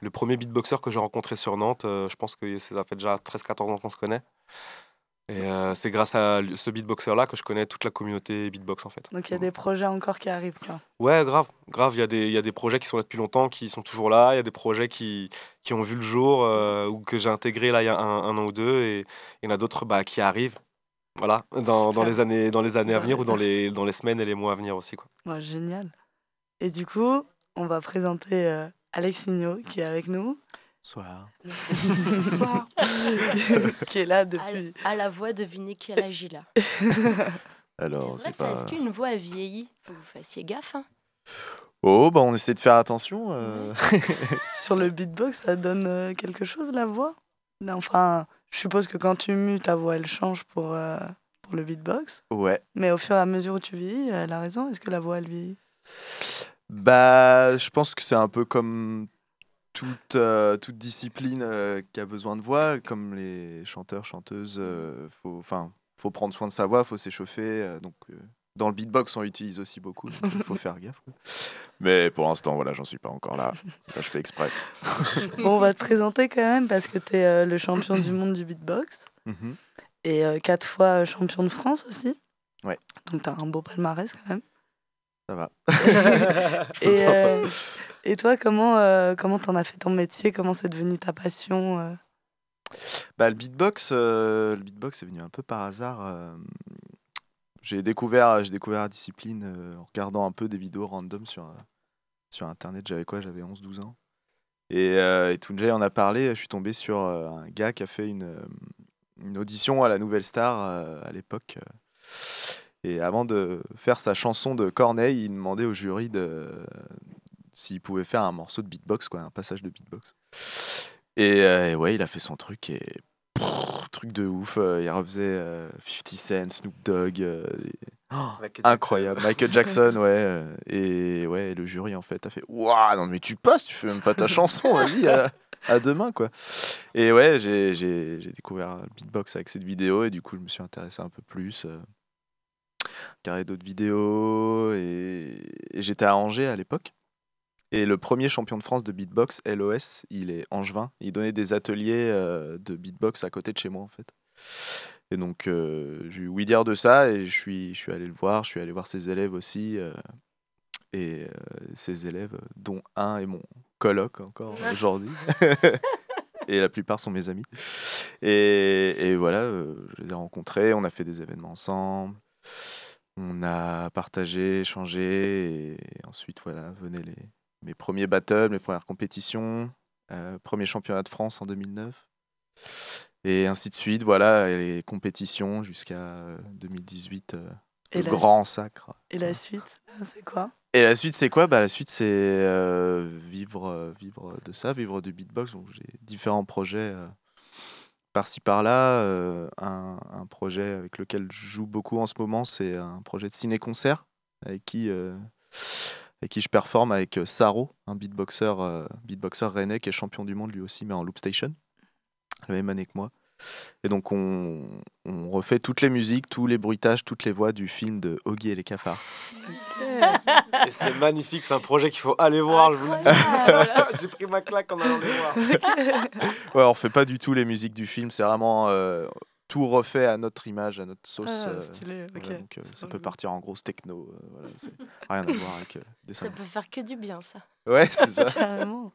Le premier beatboxer que j'ai rencontré sur Nantes, euh, je pense que ça fait déjà 13-14 ans qu'on se connaît. Et euh, c'est grâce à ce beatboxer-là que je connais toute la communauté beatbox en fait. Donc il y a des projets encore qui arrivent, quoi. Ouais, grave, grave. Il y, a des- y a des projets qui sont là depuis longtemps, qui sont toujours là. Il y a des projets qui, qui ont vu le jour euh, ou que j'ai intégré là il y a un, un an ou deux. Et il y en a d'autres bah, qui arrivent. Voilà, dans, dans les années, dans les années à venir ou dans les, dans les semaines et les mois à venir aussi. Quoi. Ouais, génial. Et du coup, on va présenter euh, Alexinho qui est avec nous. Soir. Bonsoir. qui est là À, depuis. à la voix, devinez quel âge il a. C'est Alors, vrai, c'est ça, pas. est-ce qu'une voix a vieilli? Faut que vous fassiez gaffe. Hein. Oh, bah on essaie de faire attention. euh. Sur le beatbox, ça donne euh, quelque chose la voix? Là, Enfin, je suppose que quand tu mues, ta voix elle change pour, euh, pour le beatbox. ouais. Mais au fur et à mesure où tu vieillis, elle a raison. Est-ce que la voix elle vieillit? Bah, je pense que c'est un peu comme toute, euh, toute discipline euh, qui a besoin de voix, comme les chanteurs, chanteuses. euh, faut, enfin, faut prendre soin de sa voix, faut s'échauffer. donc, Dans le beatbox, on l'utilise aussi beaucoup, il faut faire gaffe. Mais pour l'instant, voilà, j'en suis pas encore là. Ça, je fais exprès. Bon, on va te présenter quand même parce que tu es le champion du monde du beatbox Mhm. et euh, quatre fois euh, champion de France aussi. Ouais. Donc tu as un beau palmarès quand même. Ça va. et, euh, et toi, comment euh, comment t'en as fait ton métier? Comment c'est devenu ta passion euh? Bah, le beatbox, euh, le beatbox est venu un peu par hasard. J'ai découvert, j'ai découvert la discipline euh, en regardant un peu des vidéos random sur, euh, sur internet. J'avais quoi? J'avais 11-12 ans. Et, euh, en a parlé. Je suis tombé sur euh, un gars qui a fait une, audition à la Nouvelle Star à l'époque. Et avant de faire sa chanson de Corneille, il demandait au jury de s'il pouvait faire un morceau de beatbox, quoi, un passage de beatbox. Et, et ouais, il a fait son truc et truc de ouf. euh, il refaisait euh, 50 Cent, Snoop Dogg. euh, et- Oh, Michael incroyable. Michael Jackson, ouais. euh, et ouais, le jury en fait a fait Waouh, non mais tu passes, tu fais même pas ta chanson, vas-y, à, à demain quoi. Et ouais, j'ai découvert le beatbox avec cette vidéo et du coup, je me suis intéressé un peu plus. Euh, regardé d'autres vidéos et, et j'étais à Angers à l'époque. Et le premier champion de France de beatbox, LOS, il est angevin. Il donnait des ateliers euh, de beatbox à côté de chez moi, en fait. Et donc, euh, j'ai eu oui dire de ça et je suis, je suis allé le voir. Je suis allé voir ses élèves aussi. euh, et ses élèves, dont un est mon coloc encore aujourd'hui. et la plupart sont mes amis. Et, et voilà, je les ai rencontrés. On a fait des événements ensemble. On a partagé, échangé. Et ensuite, voilà, venaient les, mes premiers battles, mes premières compétitions. euh, premier championnat de France en 2009. Et ainsi de suite, voilà, et les compétitions jusqu'à euh, 2018, euh, Et le grand su- sacre. Et la suite, c'est quoi? Et la suite, c'est quoi? Bah, La suite, c'est euh, vivre, euh, vivre de ça, vivre du beatbox. Donc, j'ai différents projets euh, par-ci par-là. euh, un, un projet avec lequel je joue beaucoup en ce moment, c'est un projet de ciné-concert avec qui, avec qui je performe avec euh, Saro, un beatboxer, euh, beatboxer rennais qui est champion du monde lui aussi, mais en loop station, la même année que moi. Et donc, on, on refait toutes les musiques, tous les bruitages, toutes les voix du film de Oggy et les cafards. Et c'est magnifique, c'est un projet qu'il faut aller voir, je vous le dis. J'ai pris ma claque en allant les voir. Ouais, on refait pas du tout les musiques du film, c'est vraiment euh, tout refait à notre image, à notre sauce. Ah, euh, stylé, voilà, ok. donc, euh, ça peut partir en grosse techno, euh, voilà, rien à voir avec euh, des Ça peut faire que du bien, ça. Ouais, c'est ça. Carrément.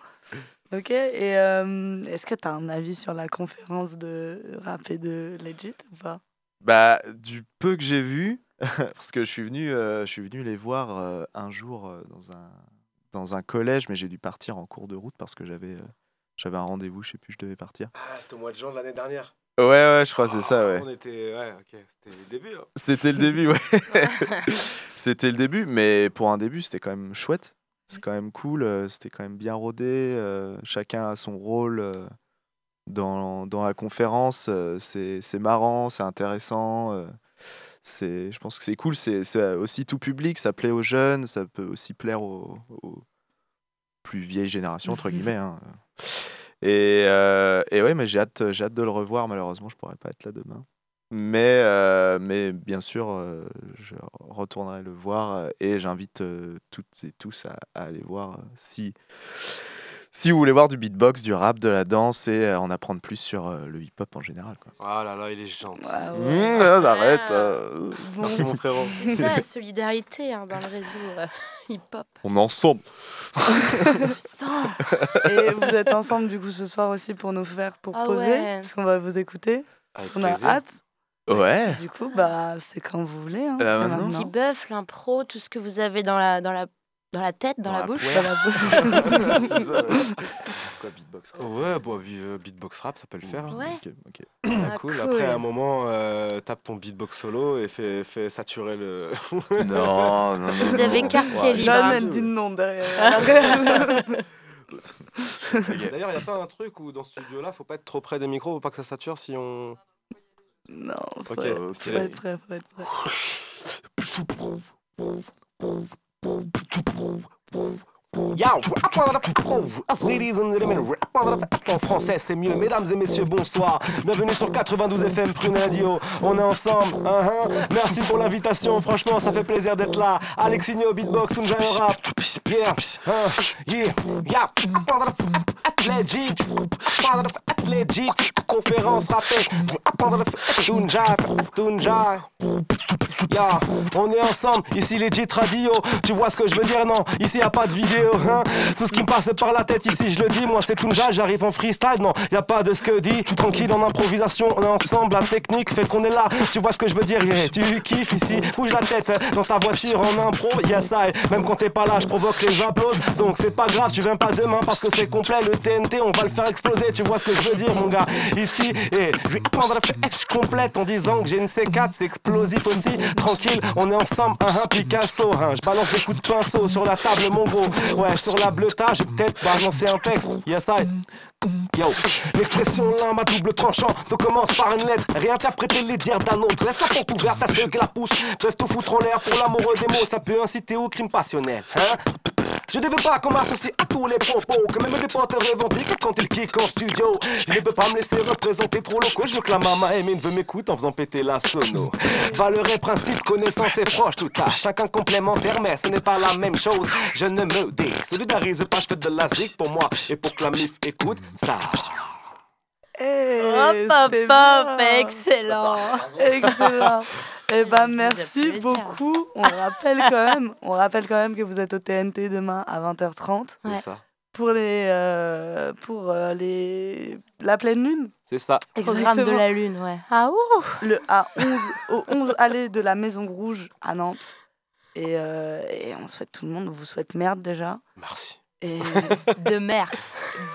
Ok, et euh, est-ce que tu as un avis sur la conférence de rap et de Legit ou pas? Bah, du peu que j'ai vu, parce que je suis venu, euh, je suis venu les voir euh, un jour euh, dans un dans un collège, mais j'ai dû partir en cours de route parce que j'avais euh, j'avais un rendez-vous, je sais plus, je devais partir. Ah, c'était au mois de juin de l'année dernière. Ouais, ouais, je crois que c'est ça, ouais. On était. Ouais, ok, c'était le début. hein. C'était le début, ouais. c'était le début, mais pour un début, c'était quand même chouette. C'est quand même cool, euh, c'était quand même bien rodé. euh, chacun a son rôle euh, dans, dans la conférence. euh, c'est c'est marrant, c'est intéressant. euh, c'est, je pense que c'est cool. C'est c'est aussi tout public, ça plaît aux jeunes, ça peut aussi plaire aux, aux plus vieilles générations, entre guillemets. hein. Et, euh, et ouais, mais j'ai hâte, de le revoir. Malheureusement, je pourrais pas être là demain. Mais, euh, mais bien sûr, euh, je retournerai le voir et j'invite euh, toutes et tous à, aller voir si, si vous voulez voir du beatbox, du rap, de la danse et euh, en apprendre plus sur euh, le hip-hop en général. Quoi. Ah là là, il est gentil. Mmh, ah, arrête, euh. Merci mon frérot. C'est ça la solidarité hein, dans le réseau euh, hip-hop. On est ensemble. Et vous êtes ensemble du coup ce soir aussi pour nous faire pour Ah poser, ouais. parce qu'on va vous écouter. Parce qu'on a hâte. Ouais. Du coup, bah c'est quand vous voulez. Hein, Euh, c'est maintenant. Petit bœuf, l'impro, tout ce que vous avez dans la, dans la, dans la tête, dans, Dans la, la bouche. Dans la bouche. Ça. Quoi, beatbox rap Ouais, bon, bi- euh, beatbox rap, ça peut le faire. hein. Ouais. Ok, ok. Ah, cool. cool. Après, à un moment, euh, tape ton beatbox solo et fais, fais saturer le. Non, non, non. Vous avez non. quartier Ouais, libre. Jeanne, elle dit non derrière. D'ailleurs, il n'y a pas un truc où dans ce studio-là, faut pas être trop près des micros, faut pas que ça sature si on. non, faut, Ok, être, faut stylé. être prêt, faut être prêt. En français c'est mieux. Mesdames et messieurs, bonsoir. Bienvenue sur 92 FM Prune. On est ensemble. Uh-huh. Merci pour l'invitation. Franchement, ça fait plaisir d'être là. Alexinho, beatbox, Tunja rap. Yeah, uh, yeah, yeah. Legit, legit. Conférence rappée. Tunja, Tunja. Yeah, on est ensemble. Ici legit radio. Tu vois ce que je veux dire Non, ici y a pas de vidéo. Hein? Tout ce qui me passe par la tête ici, je le dis. Moi c'est Tunja, j'arrive en freestyle. Non, y a pas de ce que dit. Tranquille en improvisation, on est ensemble. La technique fait qu'on est là. Tu vois ce que je veux dire yeah. Tu kiffes ici. Bouge la tête dans ta voiture en impro. Yes, I. Même quand t'es pas là, je provoque les applauses. Donc c'est pas grave, tu viens pas demain parce que c'est complet. Le On va le faire exploser. Tu vois ce que je veux dire, mon gars Ici, et je vais prendre la complète en disant que j'ai une C4, c'est explosif aussi. Tranquille, on est ensemble, un, Picasso. Hein. Je balance des coups de pinceau sur la table, mon gros. Ouais, sur la bleuta, j'ai peut-être balancer un texte. Yes, I. Yo, l'expression l'un à double tranchant. Tu commences par une lettre, réinterpréter les dires d'un autre. Laisse la porte ouverte à ceux qui la poussent. Peuvent tout foutre en l'air pour l'amoureux des mots. Ça peut inciter au crime passionnel. Hein je ne veux pas qu'on m'associe à tous les propos Que même des potes revendiquent quand ils kickent en studio. Je ne peux pas me laisser représenter trop locaux Je veux que la maman Emine veut m'écouter en faisant péter la sono. Valeur et principe, connaissance et proche tout à Chacun complémentaire mais ce n'est pas la même chose. Je ne me désolidarise pas, je fais de la zik pour moi Et pour que la mif écoute ça Hey, Hop, hop, hop, excellent. Excellent. Eh ben merci beaucoup. On rappelle quand même, on rappelle quand même que vous êtes au TNT demain à 20h30 C'est ça. pour les euh, pour euh, les la pleine lune. C'est ça. Programme de Exactement. la lune, ouais. Ah ouh Le à 11 au 11 allée de la Maison Rouge à Nantes. Et, euh, et on souhaite tout le monde, on vous souhaite merde déjà. Merci. Et De mer.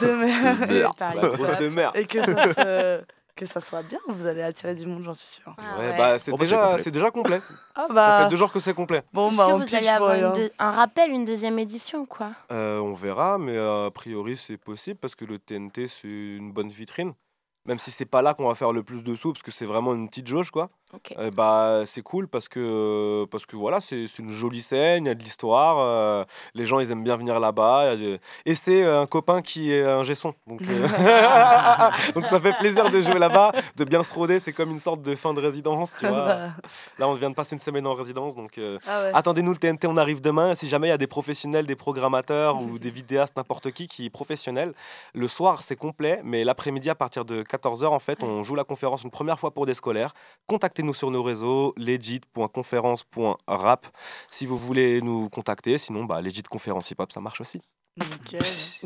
de merde. De mer. De mer. Et que ça, se- que ça soit bien, vous allez attirer du monde, j'en suis sûre. Ah Ouais, ouais. bah c'est Oh, déjà, complet. c'est déjà complet. Ah Ça bah fait deux jours que c'est complet. bon Est-ce bah que on vous allez avoir rien. une deux- un rappel, une deuxième édition, quoi? Euh, on verra, mais a priori c'est possible parce que le TNT c'est une bonne vitrine. Même si c'est pas là qu'on va faire le plus de sous, parce que c'est vraiment une petite jauge quoi. Ok. Euh, bah c'est cool parce que parce que voilà c'est une jolie scène, il y a de l'histoire, euh, les gens ils aiment bien venir là-bas. Et c'est euh, un copain qui est un gesson, donc euh, donc ça fait plaisir de jouer là-bas, de bien se rôder. C'est comme une sorte de fin de résidence, tu vois. Bah, Là on vient de passer une semaine en résidence, donc ah ouais. Attendez-nous le TNT, on arrive demain. Si jamais il y a des professionnels, des programmateurs ou des vidéastes, n'importe qui qui est professionnel, le soir c'est complet, mais l'après-midi à partir de 14h en fait, on joue la conférence une première fois pour des scolaires. Contactez-nous sur nos réseaux legit.conférence.rap si vous voulez nous contacter. Sinon, bah, legit conférence hip-hop, ça marche aussi. Nickel.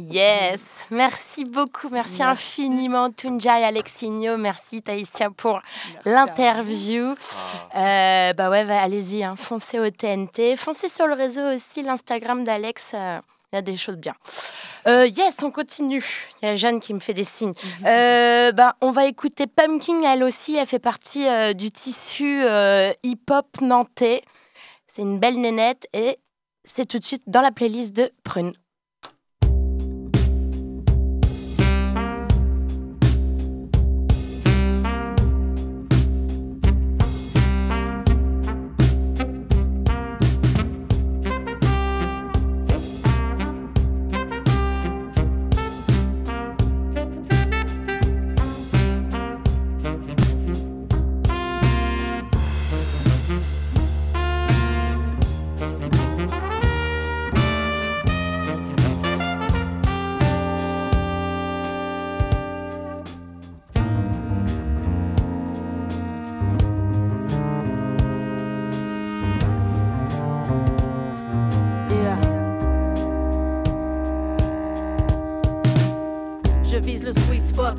Yes, merci beaucoup, merci, Merci. infiniment Tunja et Alexinho, merci Taïsia pour l'interview. Euh, bah ouais, va- allez-y, hein, foncez au TNT, foncez sur le réseau aussi, l'Instagram d'Alex, euh, il y a des choses bien. Euh, yes, on continue. Il y a Jeanne qui me fait des signes. Euh, bah, on va écouter Pumpkin, elle aussi, elle fait partie euh, du tissu euh, hip-hop nantais. C'est une belle nénette et c'est tout de suite dans la playlist de Prune.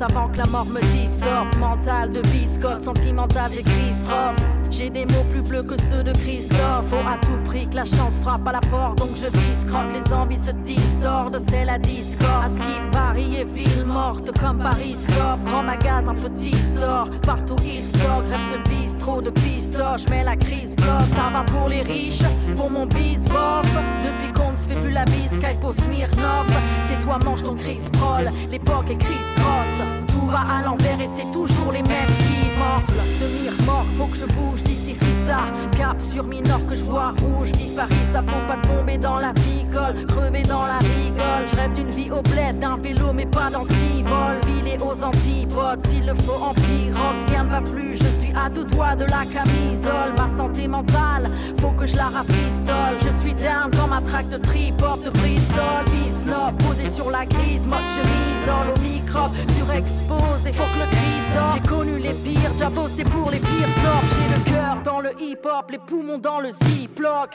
Avant que la mort me stop. Mental de biscotte, sentimental, j'écris strophe. J'ai des mots plus bleus que ceux de Christophe. Faut à tout prix que la chance frappe à la porte, donc je vise crotte. Les envies se distordent, c'est la discorde. À ce qui Paris est ville morte comme Paris Scope. Grand magasin, petit store, partout il stocke. Rêve de bistrot, de pistoche, mais la crise bloque. Ça va pour les riches, pour mon bis bof. Depuis qu'on ne se fait plus la bise, Skype au Smirnoff. Tais-toi, mange ton Chris Prol, l'époque est Chris Cross. Va à l'envers et c'est toujours les mêmes qui morflent. Se mire mort, faut que je bouge d'ici ça. Cap sur mineur que je vois rouge. Vive Paris, ça faut pas tomber dans la picole, crever dans la rigole. Je rêve d'une vie au bled, d'un vélo, mais pas d'antivol. Vilé aux antipodes, s'il le faut en pirogue, rien ne va plus. Je suis à deux doigts de la camisole. Ma santé mentale, faut que je la rafistole. Je suis down dans ma traque de trip-hop de Bristol. Snob, posé sur la grise, mode je m'isole microbe, surexposé, faut que le cri sorte. J'ai connu les pires, déjà bossé pour les pires sorts. J'ai le cœur dans le hip-hop, les poumons dans le ziploc.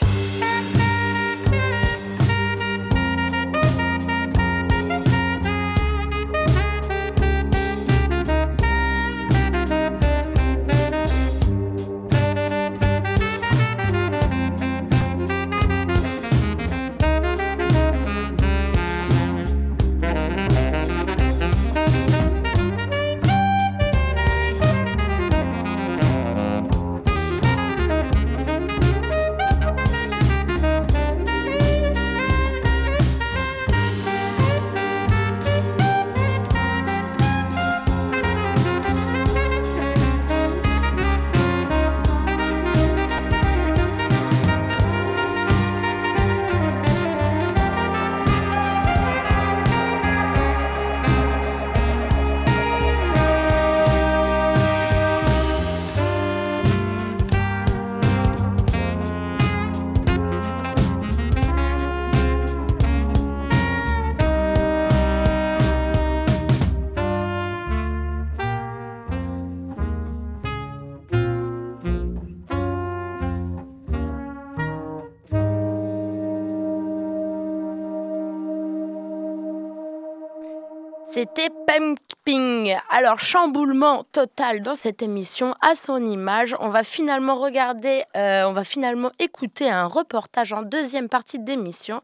C'était Pumping. Alors, chamboulement total dans cette émission à son image. On va finalement regarder, euh, on va finalement écouter un reportage en deuxième partie d'émission.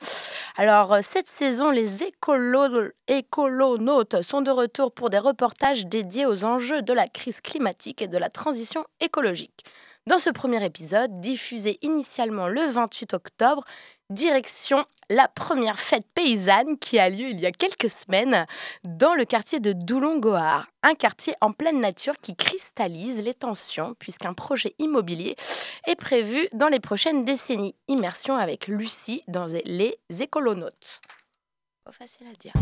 Alors, euh, cette saison, les écolo écolonautes sont de retour pour des reportages dédiés aux enjeux de la crise climatique et de la transition écologique. Dans ce premier épisode, diffusé initialement le 28 octobre, direction la première fête paysanne qui a lieu il y a quelques semaines dans le quartier de Doulon-Gohar, un quartier en pleine nature qui cristallise les tensions puisqu'un projet immobilier est prévu dans les prochaines décennies. Immersion avec Lucie dans les écolonautes. Facile à dire.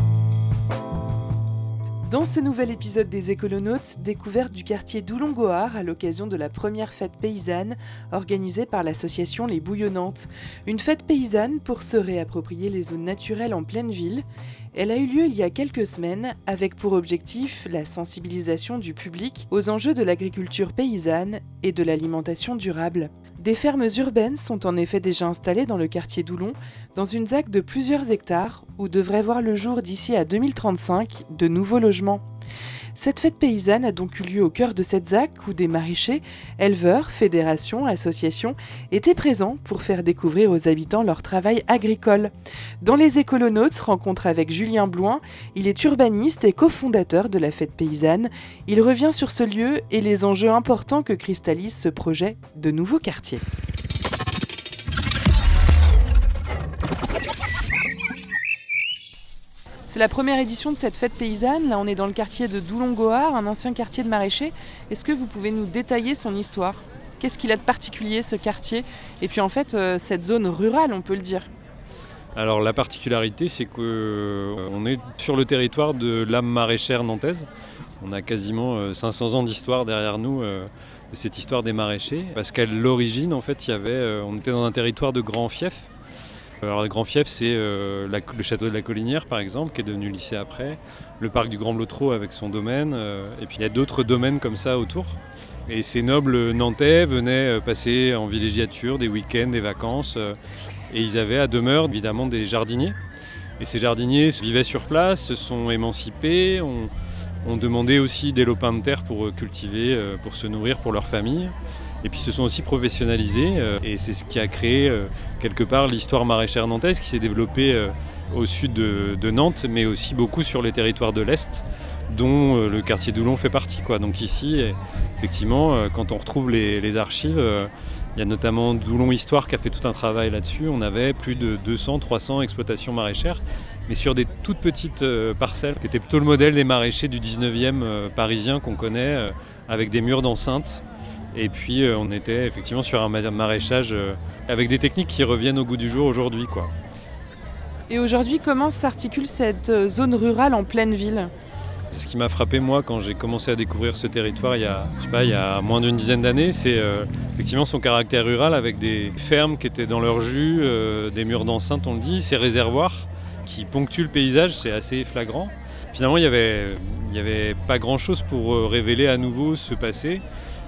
Dans ce nouvel épisode des Écolonautes, découverte du quartier d'Oulongoar à l'occasion de la première fête paysanne organisée par l'association Les Bouillonnantes. Une fête paysanne pour se réapproprier les zones naturelles en pleine ville. Elle a eu lieu il y a quelques semaines avec pour objectif la sensibilisation du public aux enjeux de l'agriculture paysanne et de l'alimentation durable. Des fermes urbaines sont en effet déjà installées dans le quartier d'Oulon, dans une ZAC de plusieurs hectares où devraient voir le jour d'ici à 2035 de nouveaux logements. Cette fête paysanne a donc eu lieu au cœur de cette ZAC où des maraîchers, éleveurs, fédérations, associations étaient présents pour faire découvrir aux habitants leur travail agricole. Dans les écolonautes, rencontre avec Julien Bloin, il est urbaniste et cofondateur de la fête paysanne. Il revient sur ce lieu et les enjeux importants que cristallise ce projet de nouveaux quartiers. C'est la première édition de cette fête paysanne. Là, on est dans le quartier de Doulon-Gohar, un ancien quartier de maraîchers. Est-ce que vous pouvez nous détailler son histoire? Qu'est-ce qu'il a de particulier, ce quartier? Et puis, en fait, euh, cette zone rurale, on peut le dire. Alors, la particularité, c'est qu'on est sur le territoire de l'âme maraîchère nantaise. On a quasiment 500 ans d'histoire derrière nous de cette histoire des maraîchers. Parce qu'à l'origine, en fait, y avait, on était dans un territoire de grands fiefs. Alors, le Grand Fief, c'est euh, le château de la Collinière, par exemple, qui est devenu lycée après, le parc du Grand Blotreau avec son domaine, euh, et puis il y a d'autres domaines comme ça autour. Et ces nobles nantais venaient euh, passer en villégiature des week-ends, des vacances, et ils avaient à demeure évidemment des jardiniers. Et ces jardiniers vivaient sur place, se sont émancipés, ont, demandé aussi des lopins de terre pour cultiver, pour se nourrir pour leur famille. Et puis se sont aussi professionnalisés, euh, et c'est ce qui a créé euh, quelque part l'histoire maraîchère nantaise qui s'est développée euh, au sud de, Nantes, mais aussi beaucoup sur les territoires de l'Est, dont le quartier d'Oulon fait partie. Donc ici, effectivement, quand on retrouve les, archives, il y a notamment Doulon Histoire qui a fait tout un travail là-dessus. On avait plus de 200-300 exploitations maraîchères, mais sur des toutes petites parcelles. C'était plutôt le modèle des maraîchers du 19e euh, parisien qu'on connaît, avec des murs d'enceinte Et puis euh, on était effectivement sur un ma- maraîchage euh, avec des techniques qui reviennent au goût du jour aujourd'hui. quoi. Et aujourd'hui, comment s'articule cette euh, zone rurale en pleine ville? C'est ce qui m'a frappé moi quand j'ai commencé à découvrir ce territoire il y a, je sais pas, il y a moins d'une dizaine d'années, c'est euh, effectivement son caractère rural avec des fermes qui étaient dans leur jus, des murs d'enceinte on le dit, ces réservoirs qui ponctuent le paysage, c'est assez flagrant. Finalement il n'y avait, il y avait pas grand chose pour révéler à nouveau ce passé.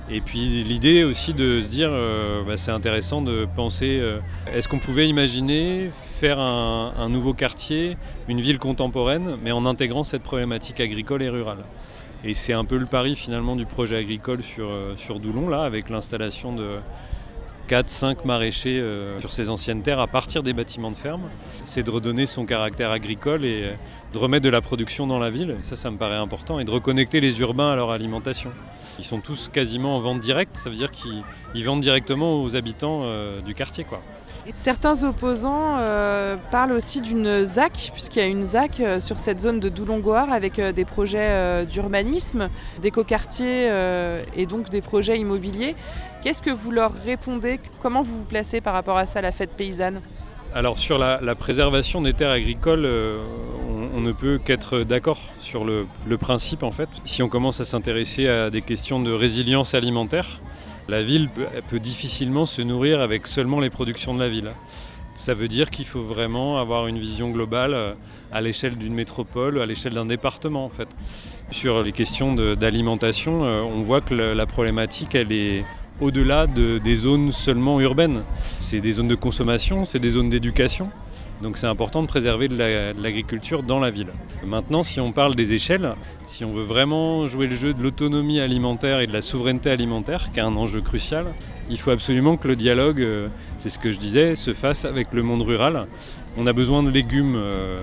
Et puis l'idée aussi de se dire, euh, bah, c'est intéressant de penser, euh, est-ce qu'on pouvait imaginer faire un, nouveau quartier, une ville contemporaine, mais en intégrant cette problématique agricole et rurale? Et c'est un peu le pari finalement du projet agricole sur, euh, sur Doulon, là, avec l'installation de 4-5 maraîchers sur ces anciennes terres à partir des bâtiments de ferme. C'est de redonner son caractère agricole et de remettre de la production dans la ville. Ça, ça me paraît important. Et de reconnecter les urbains à leur alimentation. Ils sont tous quasiment en vente directe, ça veut dire qu'ils ils vendent directement aux habitants euh, du quartier. Quoi. Certains opposants euh, parlent aussi d'une ZAC, puisqu'il y a une ZAC euh, sur cette zone de Doulongoar avec des projets d'urbanisme, d'écoquartier euh, et donc des projets immobiliers. Qu'est-ce que vous leur répondez? Comment vous vous placez par rapport à ça, la fête paysanne? Alors sur la, préservation des terres agricoles, euh, on, ne peut qu'être d'accord sur le, principe en fait. Si on commence à s'intéresser à des questions de résilience alimentaire, la ville peut, difficilement se nourrir avec seulement les productions de la ville. Ça veut dire qu'il faut vraiment avoir une vision globale euh, à l'échelle d'une métropole, à l'échelle d'un département en fait. Sur les questions d'alimentation, euh, on voit que la problématique elle est au-delà de- des zones seulement urbaines. C'est des zones de consommation, c'est des zones d'éducation. Donc c'est important de préserver de l'agriculture dans la ville. Maintenant, si on parle des échelles, si on veut vraiment jouer le jeu de l'autonomie alimentaire et de la souveraineté alimentaire, qui est un enjeu crucial, il faut absolument que le dialogue, euh, c'est ce que je disais, se fasse avec le monde rural. On a besoin de légumes euh,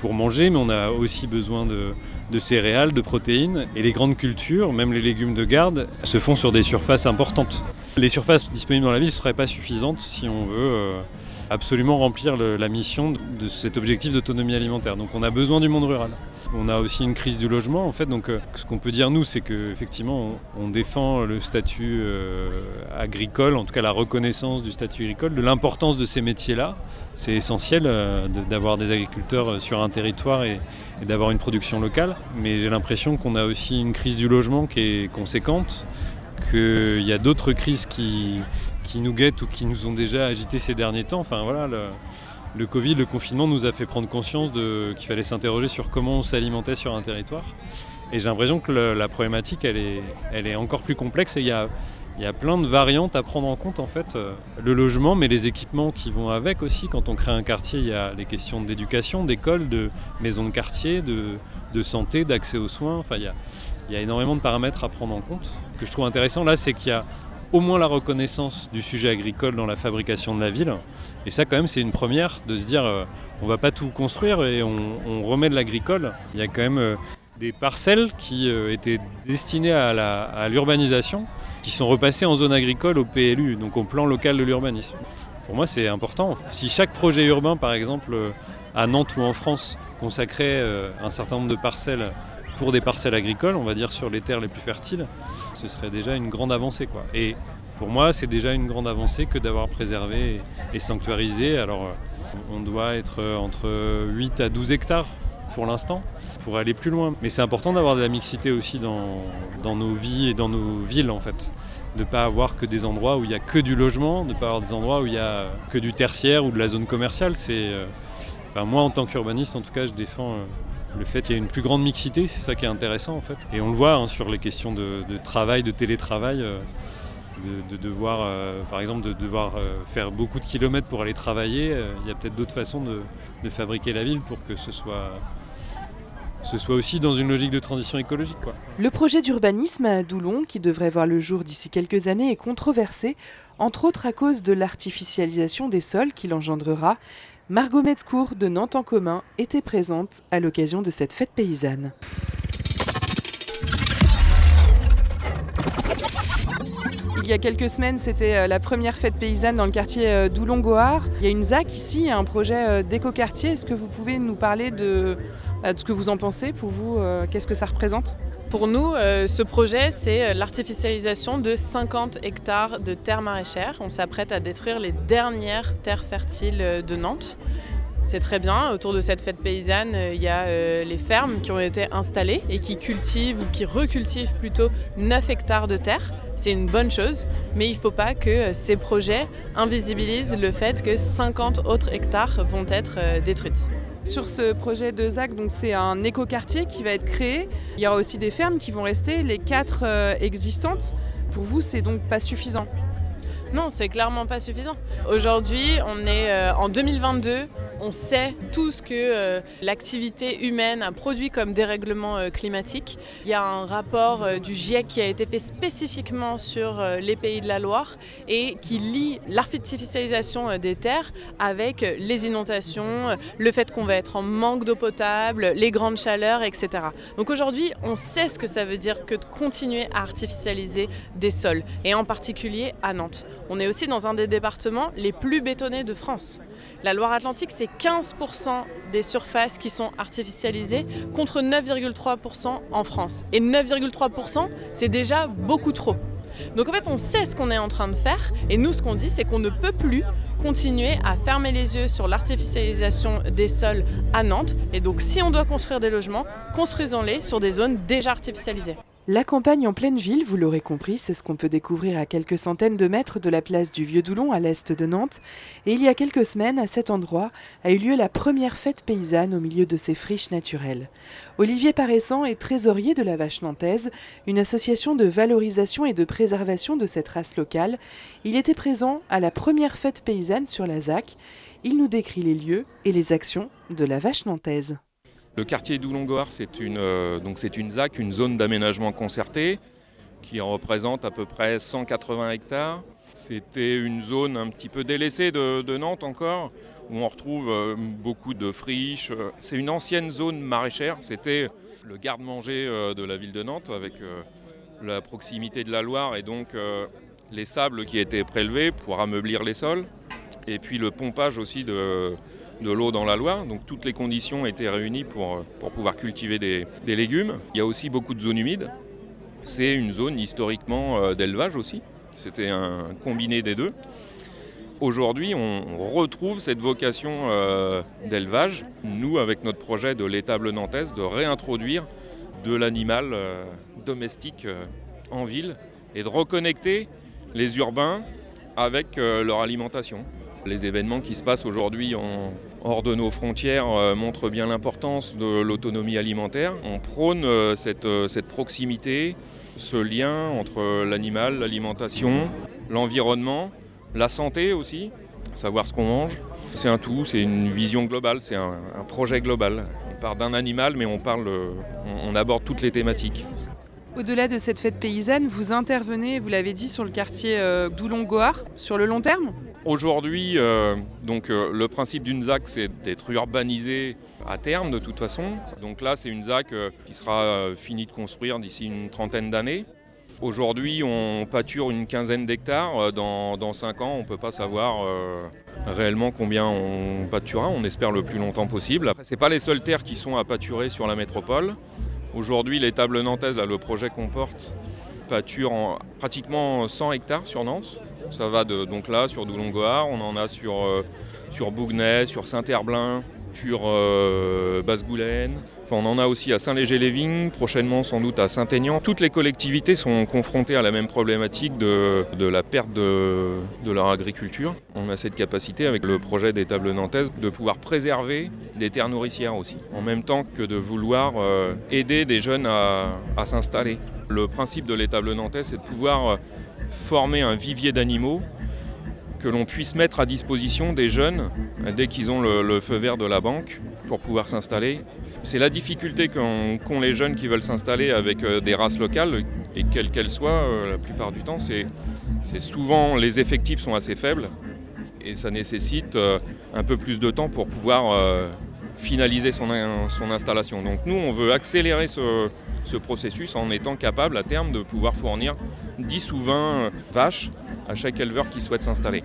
pour manger, mais on a aussi besoin de, céréales, de protéines. Et les grandes cultures, même les légumes de garde, se font sur des surfaces importantes. Les surfaces disponibles dans la ville ne seraient pas suffisantes si on veut euh, absolument remplir la mission de, cet objectif d'autonomie alimentaire. Donc on a besoin du monde rural. On a aussi une crise du logement en fait. Donc euh, ce qu'on peut dire nous, c'est qu'effectivement on, on défend le statut euh, agricole, en tout cas la reconnaissance du statut agricole, de l'importance de ces métiers-là. C'est essentiel euh, d'avoir des agriculteurs sur un territoire et d'avoir une production locale. Mais j'ai l'impression qu'on a aussi une crise du logement qui est conséquente, qu'il y a d'autres crises qui, qui nous guettent ou qui nous ont déjà agités ces derniers temps. Enfin voilà, le, Covid, le confinement nous a fait prendre conscience qu'il fallait s'interroger sur comment on s'alimentait sur un territoire. Et j'ai l'impression que la problématique, elle est, elle est encore plus complexe et il y a, y a plein de variantes à prendre en compte en fait. Euh, Le logement, mais les équipements qui vont avec aussi. Quand on crée un quartier, il y a les questions d'éducation, d'école, de maisons de quartier, de, de santé, d'accès aux soins. Enfin, il y a, y a énormément de paramètres à prendre en compte. Ce que je trouve intéressant là, c'est qu'il y a au moins la reconnaissance du sujet agricole dans la fabrication de la ville. Et ça, quand même, c'est une première de se dire euh, on va pas tout construire et on, remet de l'agricole. Il y a quand même euh, des parcelles qui euh, étaient destinées à l'urbanisation qui sont repassées en zone agricole au PLU, donc au plan local de l'urbanisme. Pour moi, c'est important. Si chaque projet urbain, par exemple, euh, à Nantes ou en France, consacrait un certain nombre de parcelles pour des parcelles agricoles, on va dire sur les terres les plus fertiles, ce serait déjà une grande avancée. Quoi. Et pour moi, c'est déjà une grande avancée que d'avoir préservé et, sanctuarisé. Alors, euh, on doit être euh, entre 8 à 12 hectares pour l'instant, pour aller plus loin. Mais c'est important d'avoir de la mixité aussi dans, nos vies et dans nos villes, en fait. De ne pas avoir que des endroits où il n'y a que du logement, de ne pas avoir des endroits où il n'y a que du tertiaire ou de la zone commerciale. C'est, euh, moi, en tant qu'urbaniste, en tout cas, je défends le fait qu'il y ait une plus grande mixité, c'est ça qui est intéressant en fait. Et on le voit hein, sur les questions de, travail, de télétravail, euh, de, de devoir, euh, par exemple, de devoir euh, faire beaucoup de kilomètres pour aller travailler. Il y a peut-être d'autres façons de, de fabriquer la ville pour que ce soit, ce soit aussi dans une logique de transition écologique. Le projet d'urbanisme à Doulon, qui devrait voir le jour d'ici quelques années, est controversé, entre autres à cause de l'artificialisation des sols qu'il engendrera. Margot Metzcourt de Nantes en commun était présente à l'occasion de cette fête paysanne. Il y a quelques semaines, c'était euh, la première fête paysanne dans le quartier euh, d'Oulongoar. Il y a une ZAC ici, un projet euh, d'écoquartier. Est-ce que vous pouvez nous parler de, ce que vous en pensez Pour vous, qu'est-ce que ça représente? Pour nous, euh, ce projet, c'est euh, l'artificialisation de 50 hectares de terres maraîchères. On s'apprête à détruire les dernières terres fertiles euh, de Nantes. C'est très bien. Autour de cette fête paysanne, euh, il y a euh, les fermes qui ont été installées et qui cultivent ou qui recultivent plutôt 9 hectares de terre. C'est une bonne chose, mais il ne faut pas que euh, ces projets invisibilisent le fait que 50 autres hectares vont être euh, détruites. Sur ce projet de ZAC, donc c'est un écoquartier qui va être créé. Il y aura aussi des fermes qui vont rester, les quatre euh, existantes. Pour vous, c'est donc pas suffisant Non, c'est clairement pas suffisant. Aujourd'hui, on est euh, en 2022. On sait tout ce que euh, l'activité humaine a produit comme dérèglement euh, climatique. Il y a un rapport euh, du GIEC qui a été fait spécifiquement sur les pays de la Loire et qui lie l'artificialisation des terres avec les inondations, le fait qu'on va être en manque d'eau potable, les grandes chaleurs, etc. Donc aujourd'hui, on sait ce que ça veut dire que de continuer à artificialiser des sols, et en particulier à Nantes. On est aussi dans un des départements les plus bétonnés de France. La Loire-Atlantique, c'est 15% des surfaces qui sont artificialisées contre 9,3% en France. Et 9,3%, c'est déjà beaucoup trop. Donc en fait, on sait ce qu'on est en train de faire et nous, ce qu'on dit, c'est qu'on ne peut plus continuer à fermer les yeux sur l'artificialisation des sols à Nantes. Et donc si on doit construire des logements, construisons-les sur des zones déjà artificialisées. La campagne en pleine ville, vous l'aurez compris, c'est ce qu'on peut découvrir à quelques centaines de mètres de la place du Vieux-Doulon à l'est de Nantes. Et il y a quelques semaines, à cet endroit, a eu lieu la première fête paysanne au milieu de ces friches naturelles. Olivier Paraissant est trésorier de la Vache Nantaise, une association de valorisation et de préservation de cette race locale. Il était présent à la première fête paysanne sur la ZAC. Il nous décrit les lieux et les actions de la Vache Nantaise. Le quartier d'Oulongoar, c'est une, euh, donc c'est une ZAC, une zone d'aménagement concerté, qui représente à peu près 180 hectares. C'était une zone un petit peu délaissée de, Nantes encore, où on retrouve euh, beaucoup de friches. C'est une ancienne zone maraîchère, c'était le garde-manger euh, de la ville de Nantes, avec la proximité de la Loire et donc les sables qui étaient prélevés pour ameublir les sols, et puis le pompage aussi de, de l'eau dans la Loire. Donc toutes les conditions étaient réunies pour, pour pouvoir cultiver des, légumes. Il y a aussi beaucoup de zones humides. C'est une zone historiquement euh, d'élevage aussi. C'était un combiné des deux. Aujourd'hui, on retrouve cette vocation euh, d'élevage, nous, avec notre projet de l'étable nantaise, de réintroduire de l'animal euh, domestique euh, en ville et de reconnecter les urbains avec euh, leur alimentation. Les événements qui se passent aujourd'hui hors de nos frontières euh, montrent bien l'importance de l'autonomie alimentaire. On prône euh, cette, euh, cette proximité, ce lien entre l'animal, l'alimentation, l'environnement, la santé aussi, savoir ce qu'on mange. C'est un tout, c'est une vision globale, c'est un, projet global. On part d'un animal, mais on, aborde toutes les thématiques. Au-delà de cette fête paysanne, vous intervenez, vous l'avez dit, sur le quartier d'Oulon-Goar, sur le long terme? Aujourd'hui, euh, euh, le principe d'une ZAC, c'est d'être urbanisé à terme de toute façon. Donc là, c'est une ZAC euh, qui sera finie de construire d'ici une trentaine d'années. Aujourd'hui, on pâture une quinzaine d'hectares. Dans, 5 ans, on ne peut pas savoir réellement combien on pâturera. On espère le plus longtemps possible. Ce pas les seules terres qui sont à pâturer sur la métropole. Aujourd'hui, les tables nantaises, là, le projet qu'on porte, pâture en pratiquement 100 hectares sur Nantes. Ça va de, donc là sur Doulongoar, on en a sur, euh, sur Bougnay, sur Saint-Herblain, sur euh, Basse-Goulaine. Enfin, on en a aussi à Saint-Léger-les-Vignes, prochainement sans doute à Saint-Aignan. Toutes les collectivités sont confrontées à la même problématique de, de la perte de, de leur agriculture. On a cette capacité avec le projet des tables nantaises de pouvoir préserver des terres nourricières aussi, en même temps que de vouloir euh, aider des jeunes à, à s'installer. Le principe de l'étable nantaise, c'est de pouvoir euh, former un vivier d'animaux que l'on puisse mettre à disposition des jeunes dès qu'ils ont le, feu vert de la banque pour pouvoir s'installer. C'est la difficulté qu'ont les jeunes qui veulent s'installer avec euh, des races locales, et quelles qu'elles soient, euh, la plupart du temps, c'est souvent les effectifs sont assez faibles et ça nécessite euh, un peu plus de temps pour pouvoir finaliser son, son installation. Donc nous, on veut accélérer ce, ce processus en étant capable à terme de pouvoir fournir 10 ou 20 euh, vaches à chaque éleveur qui souhaite s'installer.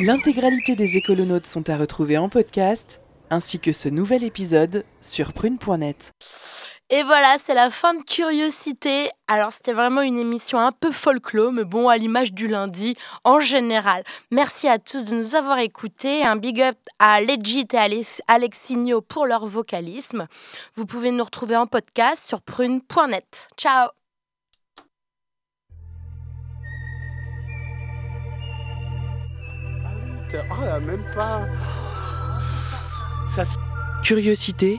L'intégralité des écolonautes sont à retrouver en podcast, ainsi que ce nouvel épisode sur prune.net. Et voilà, c'est la fin de Curiosité. Alors, c'était vraiment une émission un peu folklore, mais bon, à l'image du lundi en général. Merci à tous de nous avoir écoutés. Un big up à Legit et à Alexinho pour leur vocalisme. Vous pouvez nous retrouver en podcast sur prune.net. Ciao Oh là, même pas. Ça Curiosité.